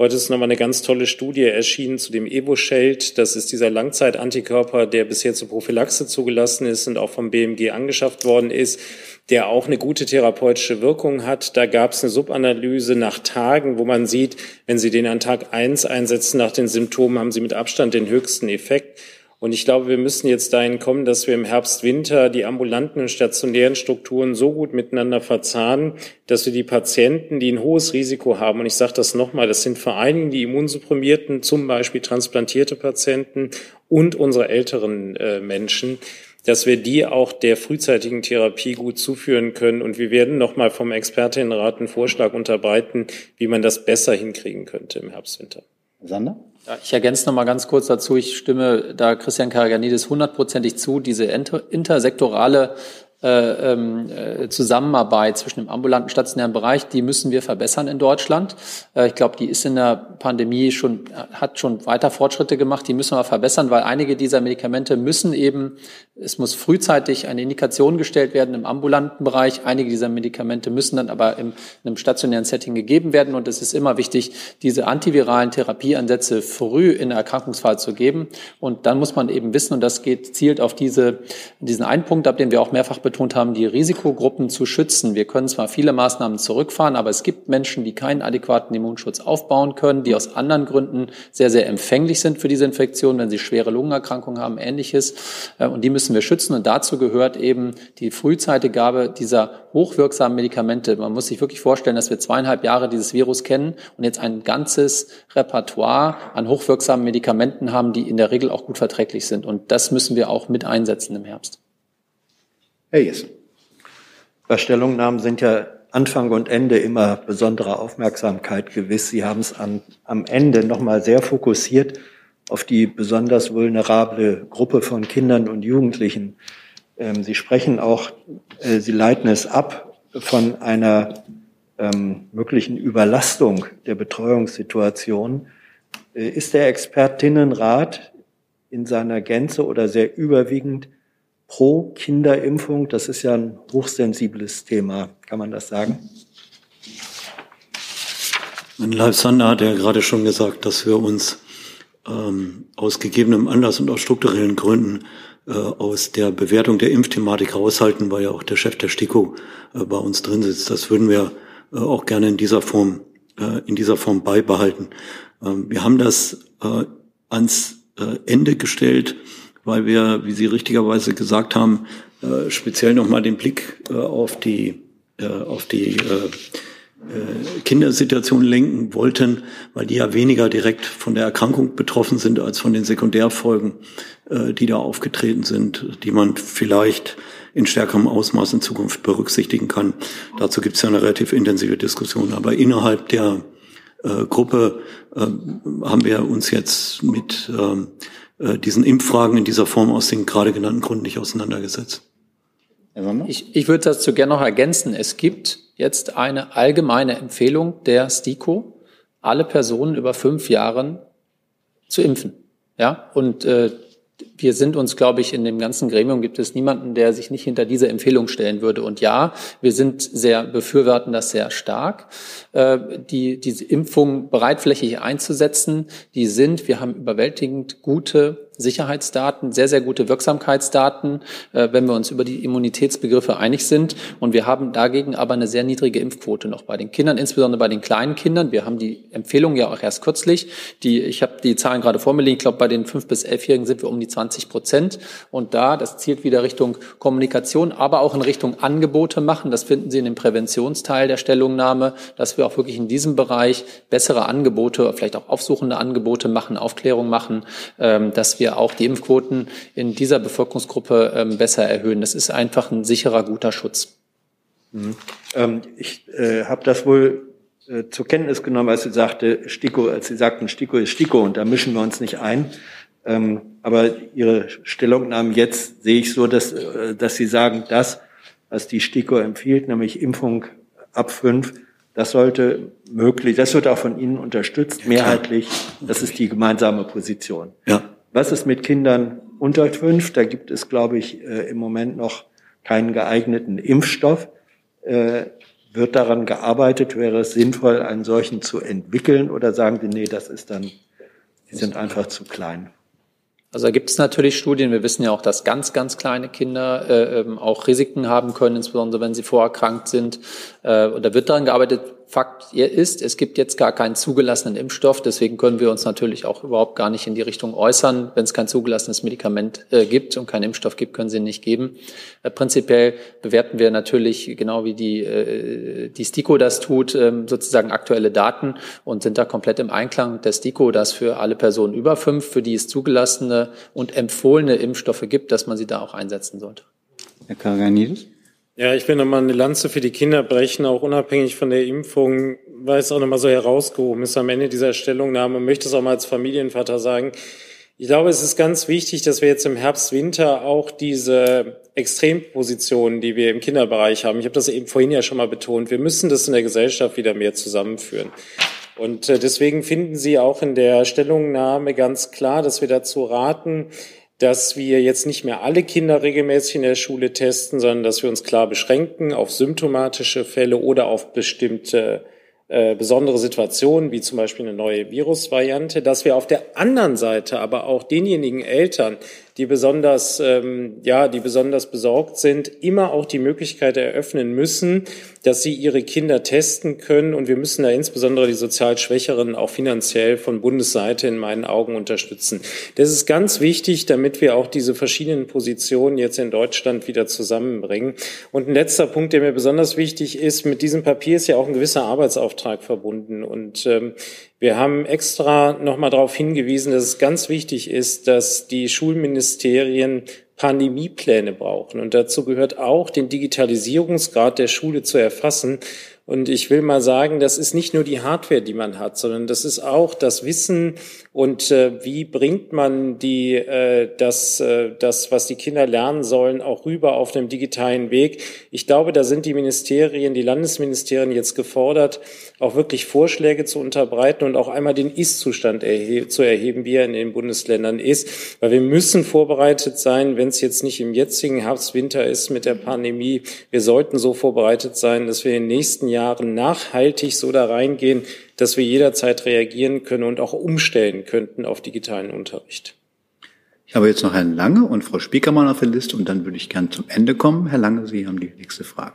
Heute ist nochmal eine ganz tolle Studie erschienen zu dem Evo-Sheld. Das ist dieser Langzeitantikörper, der bisher zur Prophylaxe zugelassen ist und auch vom BMG angeschafft worden ist, der auch eine gute therapeutische Wirkung hat. Da gab es eine Subanalyse nach Tagen, wo man sieht, wenn Sie den an Tag eins einsetzen nach den Symptomen, haben Sie mit Abstand den höchsten Effekt. Und ich glaube, wir müssen jetzt dahin kommen, dass wir im Herbst, Winter die ambulanten und stationären Strukturen so gut miteinander verzahnen, dass wir die Patienten, die ein hohes Risiko haben, und ich sage das nochmal, das sind vor allen Dingen die Immunsupprimierten, zum Beispiel transplantierte Patienten und unsere älteren äh, Menschen, dass wir die auch der frühzeitigen Therapie gut zuführen können. Und wir werden nochmal vom Expertinnenrat einen Vorschlag unterbreiten, wie man das besser hinkriegen könnte im Herbst, Winter. Sander? Ich ergänze noch mal ganz kurz dazu. Ich stimme da Christian Karaganidis hundertprozentig zu. Diese intersektorale äh, ähm, äh, Zusammenarbeit zwischen dem ambulanten stationären Bereich, die müssen wir verbessern in Deutschland. Äh, ich glaube, die ist in der Pandemie schon, hat schon weiter Fortschritte gemacht. Die müssen wir verbessern, weil einige dieser Medikamente müssen eben, es muss frühzeitig eine Indikation gestellt werden im ambulanten Bereich. Einige dieser Medikamente müssen dann aber in einem stationären Setting gegeben werden. Und es ist immer wichtig, diese antiviralen Therapieansätze früh in der Erkrankungsfall zu geben. Und dann muss man eben wissen, und das geht, zielt auf diese, diesen einen Punkt ab, den wir auch mehrfach betont haben, die Risikogruppen zu schützen. Wir können zwar viele Maßnahmen zurückfahren, aber es gibt Menschen, die keinen adäquaten Immunschutz aufbauen können, die aus anderen Gründen sehr, sehr empfänglich sind für diese Infektion, wenn sie schwere Lungenerkrankungen haben, ähnliches. Äh, und die müssen wir schützen. Und dazu gehört eben die frühzeitige Gabe dieser hochwirksamen Medikamente. Man muss sich wirklich vorstellen, dass wir zweieinhalb Jahre dieses Virus kennen und jetzt ein ganzes Repertoire an hochwirksamen Medikamenten haben, die in der Regel auch gut verträglich sind. Und das müssen wir auch mit einsetzen im Herbst. Herr Jess. Stellungnahmen sind ja Anfang und Ende immer besondere Aufmerksamkeit gewiss. Sie haben es am, am Ende nochmal sehr fokussiert auf die besonders vulnerable Gruppe von Kindern und Jugendlichen. Ähm, Sie sprechen auch, äh, Sie leiten es ab von einer ähm, möglichen Überlastung der Betreuungssituation. Äh, ist der Expertinnenrat in seiner Gänze oder sehr überwiegend pro Kinderimpfung. Das ist ja ein hochsensibles Thema, kann man das sagen? Leif Sander hat ja gerade schon gesagt, dass wir uns ähm, aus gegebenem Anlass und aus strukturellen Gründen äh, aus der Bewertung der Impfthematik raushalten, weil ja auch der Chef der STIKO äh, bei uns drin sitzt. Das würden wir äh, auch gerne in dieser Form, äh, in dieser Form beibehalten. Ähm, wir haben das äh, ans äh, Ende gestellt, weil wir, wie Sie richtigerweise gesagt haben, äh, speziell nochmal den Blick äh, auf die, äh, auf die äh, äh, Kindersituation lenken wollten, weil die ja weniger direkt von der Erkrankung betroffen sind als von den Sekundärfolgen, äh, die da aufgetreten sind, die man vielleicht in stärkerem Ausmaß in Zukunft berücksichtigen kann. Dazu gibt es ja eine relativ intensive Diskussion. Aber innerhalb der Gruppe äh, haben wir uns jetzt mit ähm, äh, diesen Impffragen in dieser Form aus den gerade genannten Gründen nicht auseinandergesetzt. Ich, ich würde dazu gerne noch ergänzen. Es gibt jetzt eine allgemeine Empfehlung der STIKO, alle Personen über fünf Jahren zu impfen. Ja, und äh, wir sind uns, glaube ich, in dem ganzen Gremium gibt es niemanden, der sich nicht hinter diese Empfehlung stellen würde. Und ja, wir sind sehr, befürworten das sehr stark, äh, die, diese Impfung breitflächig einzusetzen. Die sind, wir haben überwältigend gute Sicherheitsdaten, sehr, sehr gute Wirksamkeitsdaten, äh, wenn wir uns über die Immunitätsbegriffe einig sind. Und wir haben dagegen aber eine sehr niedrige Impfquote noch bei den Kindern, insbesondere bei den kleinen Kindern. Wir haben die Empfehlung ja auch erst kürzlich. Die, ich habe die Zahlen gerade vor mir liegen. Ich glaube, bei den fünf bis elfjährigen sind wir um die 20 Prozent. Und da, das zielt wieder Richtung Kommunikation, aber auch in Richtung Angebote machen. Das finden Sie in dem Präventionsteil der Stellungnahme, dass wir auch wirklich in diesem Bereich bessere Angebote, vielleicht auch aufsuchende Angebote machen, Aufklärung machen, ähm, dass wir auch die Impfquoten in dieser Bevölkerungsgruppe ähm, besser erhöhen. Das ist einfach ein sicherer, guter Schutz. Mhm. Ähm, ich äh, habe das wohl äh, zur Kenntnis genommen, als Sie sagte, Stiko, als Sie sagten, Stiko ist Stiko und da mischen wir uns nicht ein. Ähm, aber Ihre Stellungnahmen jetzt sehe ich so, dass, äh, dass Sie sagen, das, was die STIKO empfiehlt, nämlich Impfung ab fünf, das sollte möglich, das wird auch von Ihnen unterstützt, mehrheitlich. Das ist die gemeinsame Position. Ja. Was ist mit Kindern unter fünf? Da gibt es, glaube ich, äh, im Moment noch keinen geeigneten Impfstoff. Äh, wird daran gearbeitet? Wäre es sinnvoll, einen solchen zu entwickeln? Oder sagen Sie, nee, das ist dann, die sind einfach zu klein? Also da gibt es natürlich Studien. Wir wissen ja auch, dass ganz, ganz kleine Kinder äh, ähm, auch Risiken haben können, insbesondere wenn sie vorerkrankt sind. Äh, und da wird daran gearbeitet, Fakt ist, es gibt jetzt gar keinen zugelassenen Impfstoff. Deswegen können wir uns natürlich auch überhaupt gar nicht in die Richtung äußern. Wenn es kein zugelassenes Medikament äh, gibt und keinen Impfstoff gibt, können sie ihn nicht geben. Äh, prinzipiell bewerten wir natürlich, genau wie die, äh, die STIKO das tut, ähm, sozusagen aktuelle Daten und sind da komplett im Einklang der STIKO, dass für alle Personen über fünf, für die es zugelassene und empfohlene Impfstoffe gibt, dass man sie da auch einsetzen sollte. Herr Karaganidis? Ja, ich will nochmal eine Lanze für die Kinder brechen, auch unabhängig von der Impfung, weil es auch nochmal so herausgehoben ist am Ende dieser Stellungnahme. Ich möchte es auch mal als Familienvater sagen. Ich glaube, es ist ganz wichtig, dass wir jetzt im Herbst, Winter auch diese Extrempositionen, die wir im Kinderbereich haben, ich habe das eben vorhin ja schon mal betont, wir müssen das in der Gesellschaft wieder mehr zusammenführen. Und äh, deswegen finden Sie auch in der Stellungnahme ganz klar, dass wir dazu raten, dass wir jetzt nicht mehr alle Kinder regelmäßig in der Schule testen, sondern dass wir uns klar beschränken auf symptomatische Fälle oder auf bestimmte äh, besondere Situationen, wie zum Beispiel eine neue Virusvariante, dass wir auf der anderen Seite aber auch denjenigen Eltern, die besonders, ähm, ja, die besonders besorgt sind, immer auch die Möglichkeit eröffnen müssen, dass sie ihre Kinder testen können. Und wir müssen da insbesondere die sozial Schwächeren auch finanziell von Bundesseite in meinen Augen unterstützen. Das ist ganz wichtig, damit wir auch diese verschiedenen Positionen jetzt in Deutschland wieder zusammenbringen. Und ein letzter Punkt, der mir besonders wichtig ist, mit diesem Papier ist ja auch ein gewisser Arbeitsauftrag verbunden. Und ähm, wir haben extra nochmal darauf hingewiesen, dass es ganz wichtig ist, dass die Schulministerien Pandemiepläne brauchen. Und dazu gehört auch, den Digitalisierungsgrad der Schule zu erfassen. Und ich will mal sagen, das ist nicht nur die Hardware, die man hat, sondern das ist auch das Wissen und äh, wie bringt man die, äh, das, äh, das, was die Kinder lernen sollen, auch rüber auf dem digitalen Weg? Ich glaube, da sind die Ministerien, die Landesministerien jetzt gefordert, auch wirklich Vorschläge zu unterbreiten und auch einmal den Ist-Zustand erhe zu erheben, wie er in den Bundesländern ist. Weil wir müssen vorbereitet sein, wenn es jetzt nicht im jetzigen Herbst, Winter ist mit der Pandemie. Wir sollten so vorbereitet sein, dass wir in den nächsten Jahren nachhaltig so da reingehen, dass wir jederzeit reagieren können und auch umstellen könnten auf digitalen Unterricht. Ich habe jetzt noch Herrn Lange und Frau Spiekermann auf der Liste und dann würde ich gern zum Ende kommen. Herr Lange, Sie haben die nächste Frage.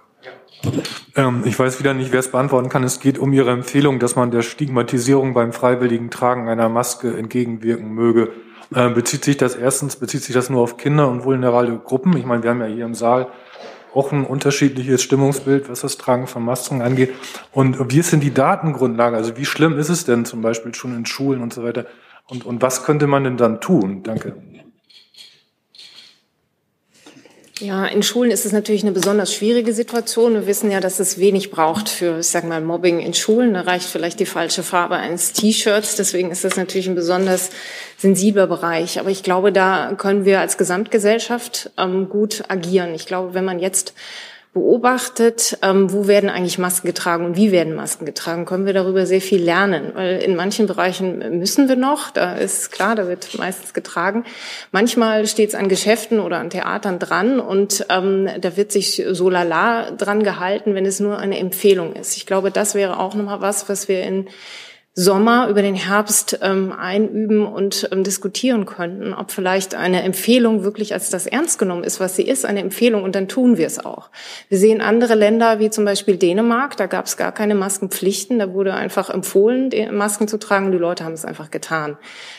Ähm, ich weiß wieder nicht, wer es beantworten kann. Es geht um Ihre Empfehlung, dass man der Stigmatisierung beim freiwilligen Tragen einer Maske entgegenwirken möge. Ähm, bezieht sich das erstens, bezieht sich das nur auf Kinder und vulnerable Gruppen? Ich meine, wir haben ja hier im Saal auch ein unterschiedliches Stimmungsbild, was das Tragen von Masken angeht. Und wie ist denn die Datengrundlage? Also wie schlimm ist es denn zum Beispiel schon in Schulen und so weiter? Und, und was könnte man denn dann tun? Danke. Ja, in Schulen ist es natürlich eine besonders schwierige Situation. Wir wissen ja, dass es wenig braucht für, ich sag mal, Mobbing in Schulen. Da reicht vielleicht die falsche Farbe eines T-Shirts. Deswegen ist das natürlich ein besonders sensibler Bereich. Aber ich glaube, da können wir als Gesamtgesellschaft ähm, gut agieren. Ich glaube, wenn man jetzt beobachtet, ähm, wo werden eigentlich Masken getragen und wie werden Masken getragen, können wir darüber sehr viel lernen. Weil in manchen Bereichen müssen wir noch, da ist klar, da wird meistens getragen. Manchmal steht es an Geschäften oder an Theatern dran und ähm, da wird sich so lala dran gehalten, wenn es nur eine Empfehlung ist. Ich glaube, das wäre auch nochmal was, was wir in Sommer über den Herbst ähm, einüben und ähm, diskutieren könnten, ob vielleicht eine Empfehlung wirklich als das ernst genommen ist, was sie ist, eine Empfehlung und dann tun wir es auch. Wir sehen andere Länder wie zum Beispiel Dänemark, da gab es gar keine Maskenpflichten, da wurde einfach empfohlen, Masken zu tragen und die Leute haben es einfach getan.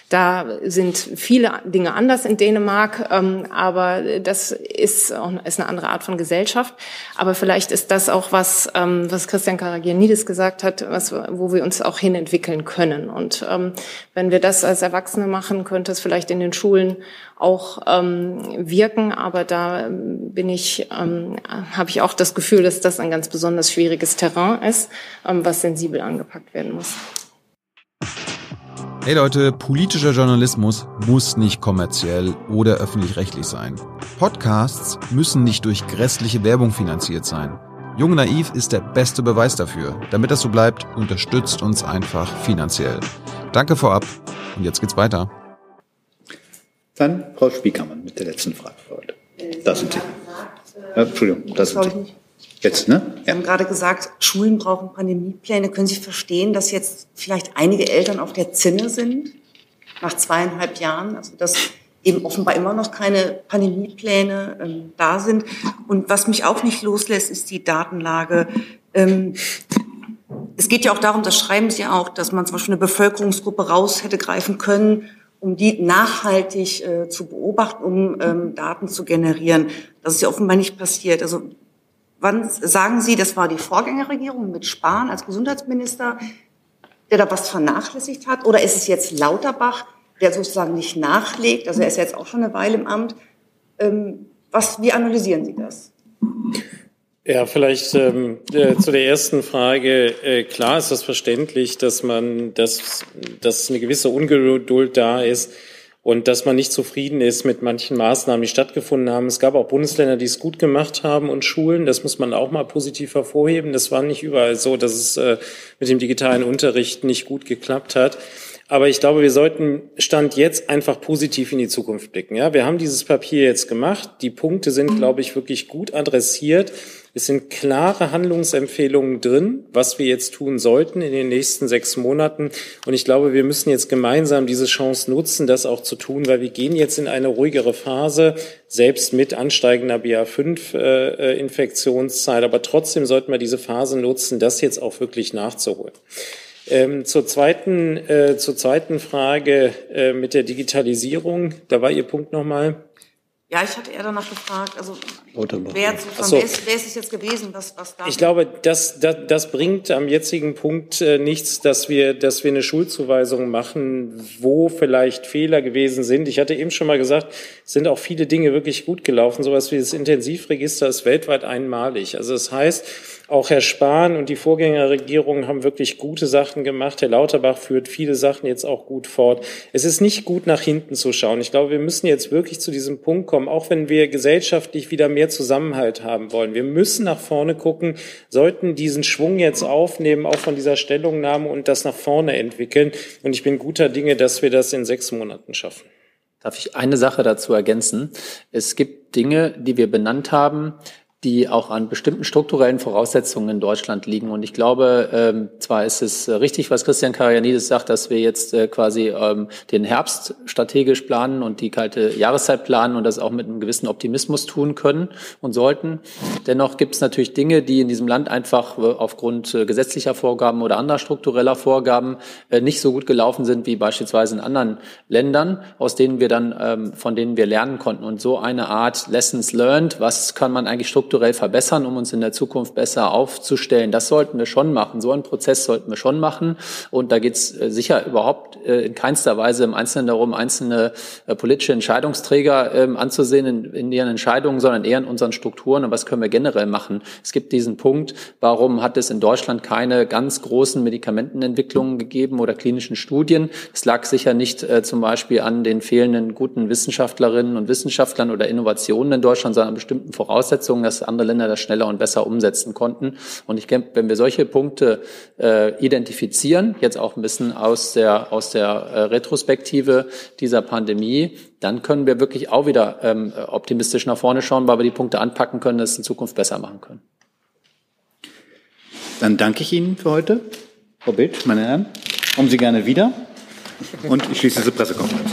Da sind viele Dinge anders in Dänemark, ähm, aber das ist, eine andere Art von Gesellschaft. Aber vielleicht ist das auch was, ähm, was Christian Karagianidis gesagt hat, was, wo wir uns auch hin entwickeln können. Und ähm, wenn wir das als Erwachsene machen, könnte es vielleicht in den Schulen auch wirken. Aber da bin ich, habe ich auch das Gefühl, dass das ein ganz besonders schwieriges Terrain ist, was sensibel angepackt werden muss. Hey Leute, politischer Journalismus muss nicht kommerziell oder öffentlich-rechtlich sein. Podcasts müssen nicht durch grässliche Werbung finanziert sein. Jung Naiv ist der beste Beweis dafür. Damit das so bleibt, unterstützt uns einfach finanziell. Danke vorab und jetzt geht's weiter. Dann Frau Spiekermann mit der letzten Frage für heute. Da sind Sie. Ja, Entschuldigung, da sind Sie. Jetzt, ne? Sie haben gerade gesagt, Schulen brauchen Pandemiepläne. Können Sie verstehen, dass jetzt vielleicht einige Eltern auf der Zinne sind nach zweieinhalb Jahren? Also dass eben offenbar immer noch keine Pandemiepläne ähm, da sind. Und was mich auch nicht loslässt, ist die Datenlage. Ähm, es geht ja auch darum, das schreiben Sie auch, dass man zum Beispiel eine Bevölkerungsgruppe raus hätte greifen können, um die nachhaltig äh, zu beobachten, um ähm, Daten zu generieren. Das ist ja offenbar nicht passiert. Also Wann sagen Sie, das war die Vorgängerregierung mit Spahn als Gesundheitsminister, der da was vernachlässigt hat? Oder ist es jetzt Lauterbach, der sozusagen nicht nachlegt? Also er ist jetzt auch schon eine Weile im Amt. Ähm, was, wie analysieren Sie das? Ja, vielleicht ähm, äh, zu der ersten Frage. Äh, klar ist das verständlich, dass man, dass, dass eine gewisse Ungeduld da ist und dass man nicht zufrieden ist mit manchen Maßnahmen, die stattgefunden haben. Es gab auch Bundesländer, die es gut gemacht haben und Schulen. Das muss man auch mal positiv hervorheben. Das war nicht überall so, dass es äh, mit dem digitalen Unterricht nicht gut geklappt hat. Aber ich glaube, wir sollten Stand jetzt einfach positiv in die Zukunft blicken. Ja, wir haben dieses Papier jetzt gemacht. Die Punkte sind, glaube ich, wirklich gut adressiert. Es sind klare Handlungsempfehlungen drin, was wir jetzt tun sollten in den nächsten sechs Monaten. Und ich glaube, wir müssen jetzt gemeinsam diese Chance nutzen, das auch zu tun, weil wir gehen jetzt in eine ruhigere Phase, selbst mit ansteigender BA5-Infektionszeit. Aber trotzdem sollten wir diese Phase nutzen, das jetzt auch wirklich nachzuholen. Ähm, zur, zweiten, äh, zur zweiten Frage äh, mit der Digitalisierung, da war Ihr Punkt nochmal. Ja, ich hatte eher danach gefragt, also wer, so. ist, wer ist es jetzt gewesen, was, was. Ich glaube, das, das, das bringt am jetzigen Punkt äh, nichts, dass wir, dass wir eine Schulzuweisung machen, wo vielleicht Fehler gewesen sind. Ich hatte eben schon mal gesagt, es sind auch viele Dinge wirklich gut gelaufen. Sowas wie das Intensivregister ist weltweit einmalig. Also das heißt, auch Herr Spahn und die Vorgängerregierung haben wirklich gute Sachen gemacht. Herr Lauterbach führt viele Sachen jetzt auch gut fort. Es ist nicht gut, nach hinten zu schauen. Ich glaube, wir müssen jetzt wirklich zu diesem Punkt kommen, auch wenn wir gesellschaftlich wieder mehr Zusammenhalt haben wollen. Wir müssen nach vorne gucken, sollten diesen Schwung jetzt aufnehmen, auch von dieser Stellungnahme und das nach vorne entwickeln. Und ich bin guter Dinge, dass wir das in sechs Monaten schaffen. Darf ich eine Sache dazu ergänzen? Es gibt Dinge, die wir benannt haben, die auch an bestimmten strukturellen Voraussetzungen in Deutschland liegen. Und ich glaube, ähm, zwar ist es richtig, was Christian Karajanidis sagt, dass wir jetzt äh, quasi ähm, den Herbst strategisch planen und die kalte Jahreszeit planen und das auch mit einem gewissen Optimismus tun können und sollten. Dennoch gibt es natürlich Dinge, die in diesem Land einfach äh, aufgrund äh, gesetzlicher Vorgaben oder anderer struktureller Vorgaben äh, nicht so gut gelaufen sind wie beispielsweise in anderen Ländern, aus denen wir dann, ähm, von denen wir lernen konnten. Und so eine Art Lessons learned, was kann man eigentlich strukturell strukturell verbessern, um uns in der Zukunft besser aufzustellen. Das sollten wir schon machen. So einen Prozess sollten wir schon machen. Und da geht es äh, sicher überhaupt äh, in keinster Weise im Einzelnen darum, einzelne äh, politische Entscheidungsträger ähm, anzusehen in, ihren Entscheidungen, sondern eher in unseren Strukturen. Und was können wir generell machen? Es gibt diesen Punkt, warum hat es in Deutschland keine ganz großen Medikamentenentwicklungen gegeben oder klinischen Studien? Es lag sicher nicht zum Beispiel an den fehlenden guten Wissenschaftlerinnen und Wissenschaftlern oder Innovationen in Deutschland, sondern an bestimmten Voraussetzungen, dass andere Länder das schneller und besser umsetzen konnten. Und ich denke, wenn wir solche Punkte äh, identifizieren, jetzt auch ein bisschen aus der, aus der äh, Retrospektive dieser Pandemie, dann können wir wirklich auch wieder ähm, optimistisch nach vorne schauen, weil wir die Punkte anpacken können, dass es in Zukunft besser machen können. Dann danke ich Ihnen für heute. Frau Bild, meine Herren, kommen Sie gerne wieder. Und ich schließe diese Pressekonferenz.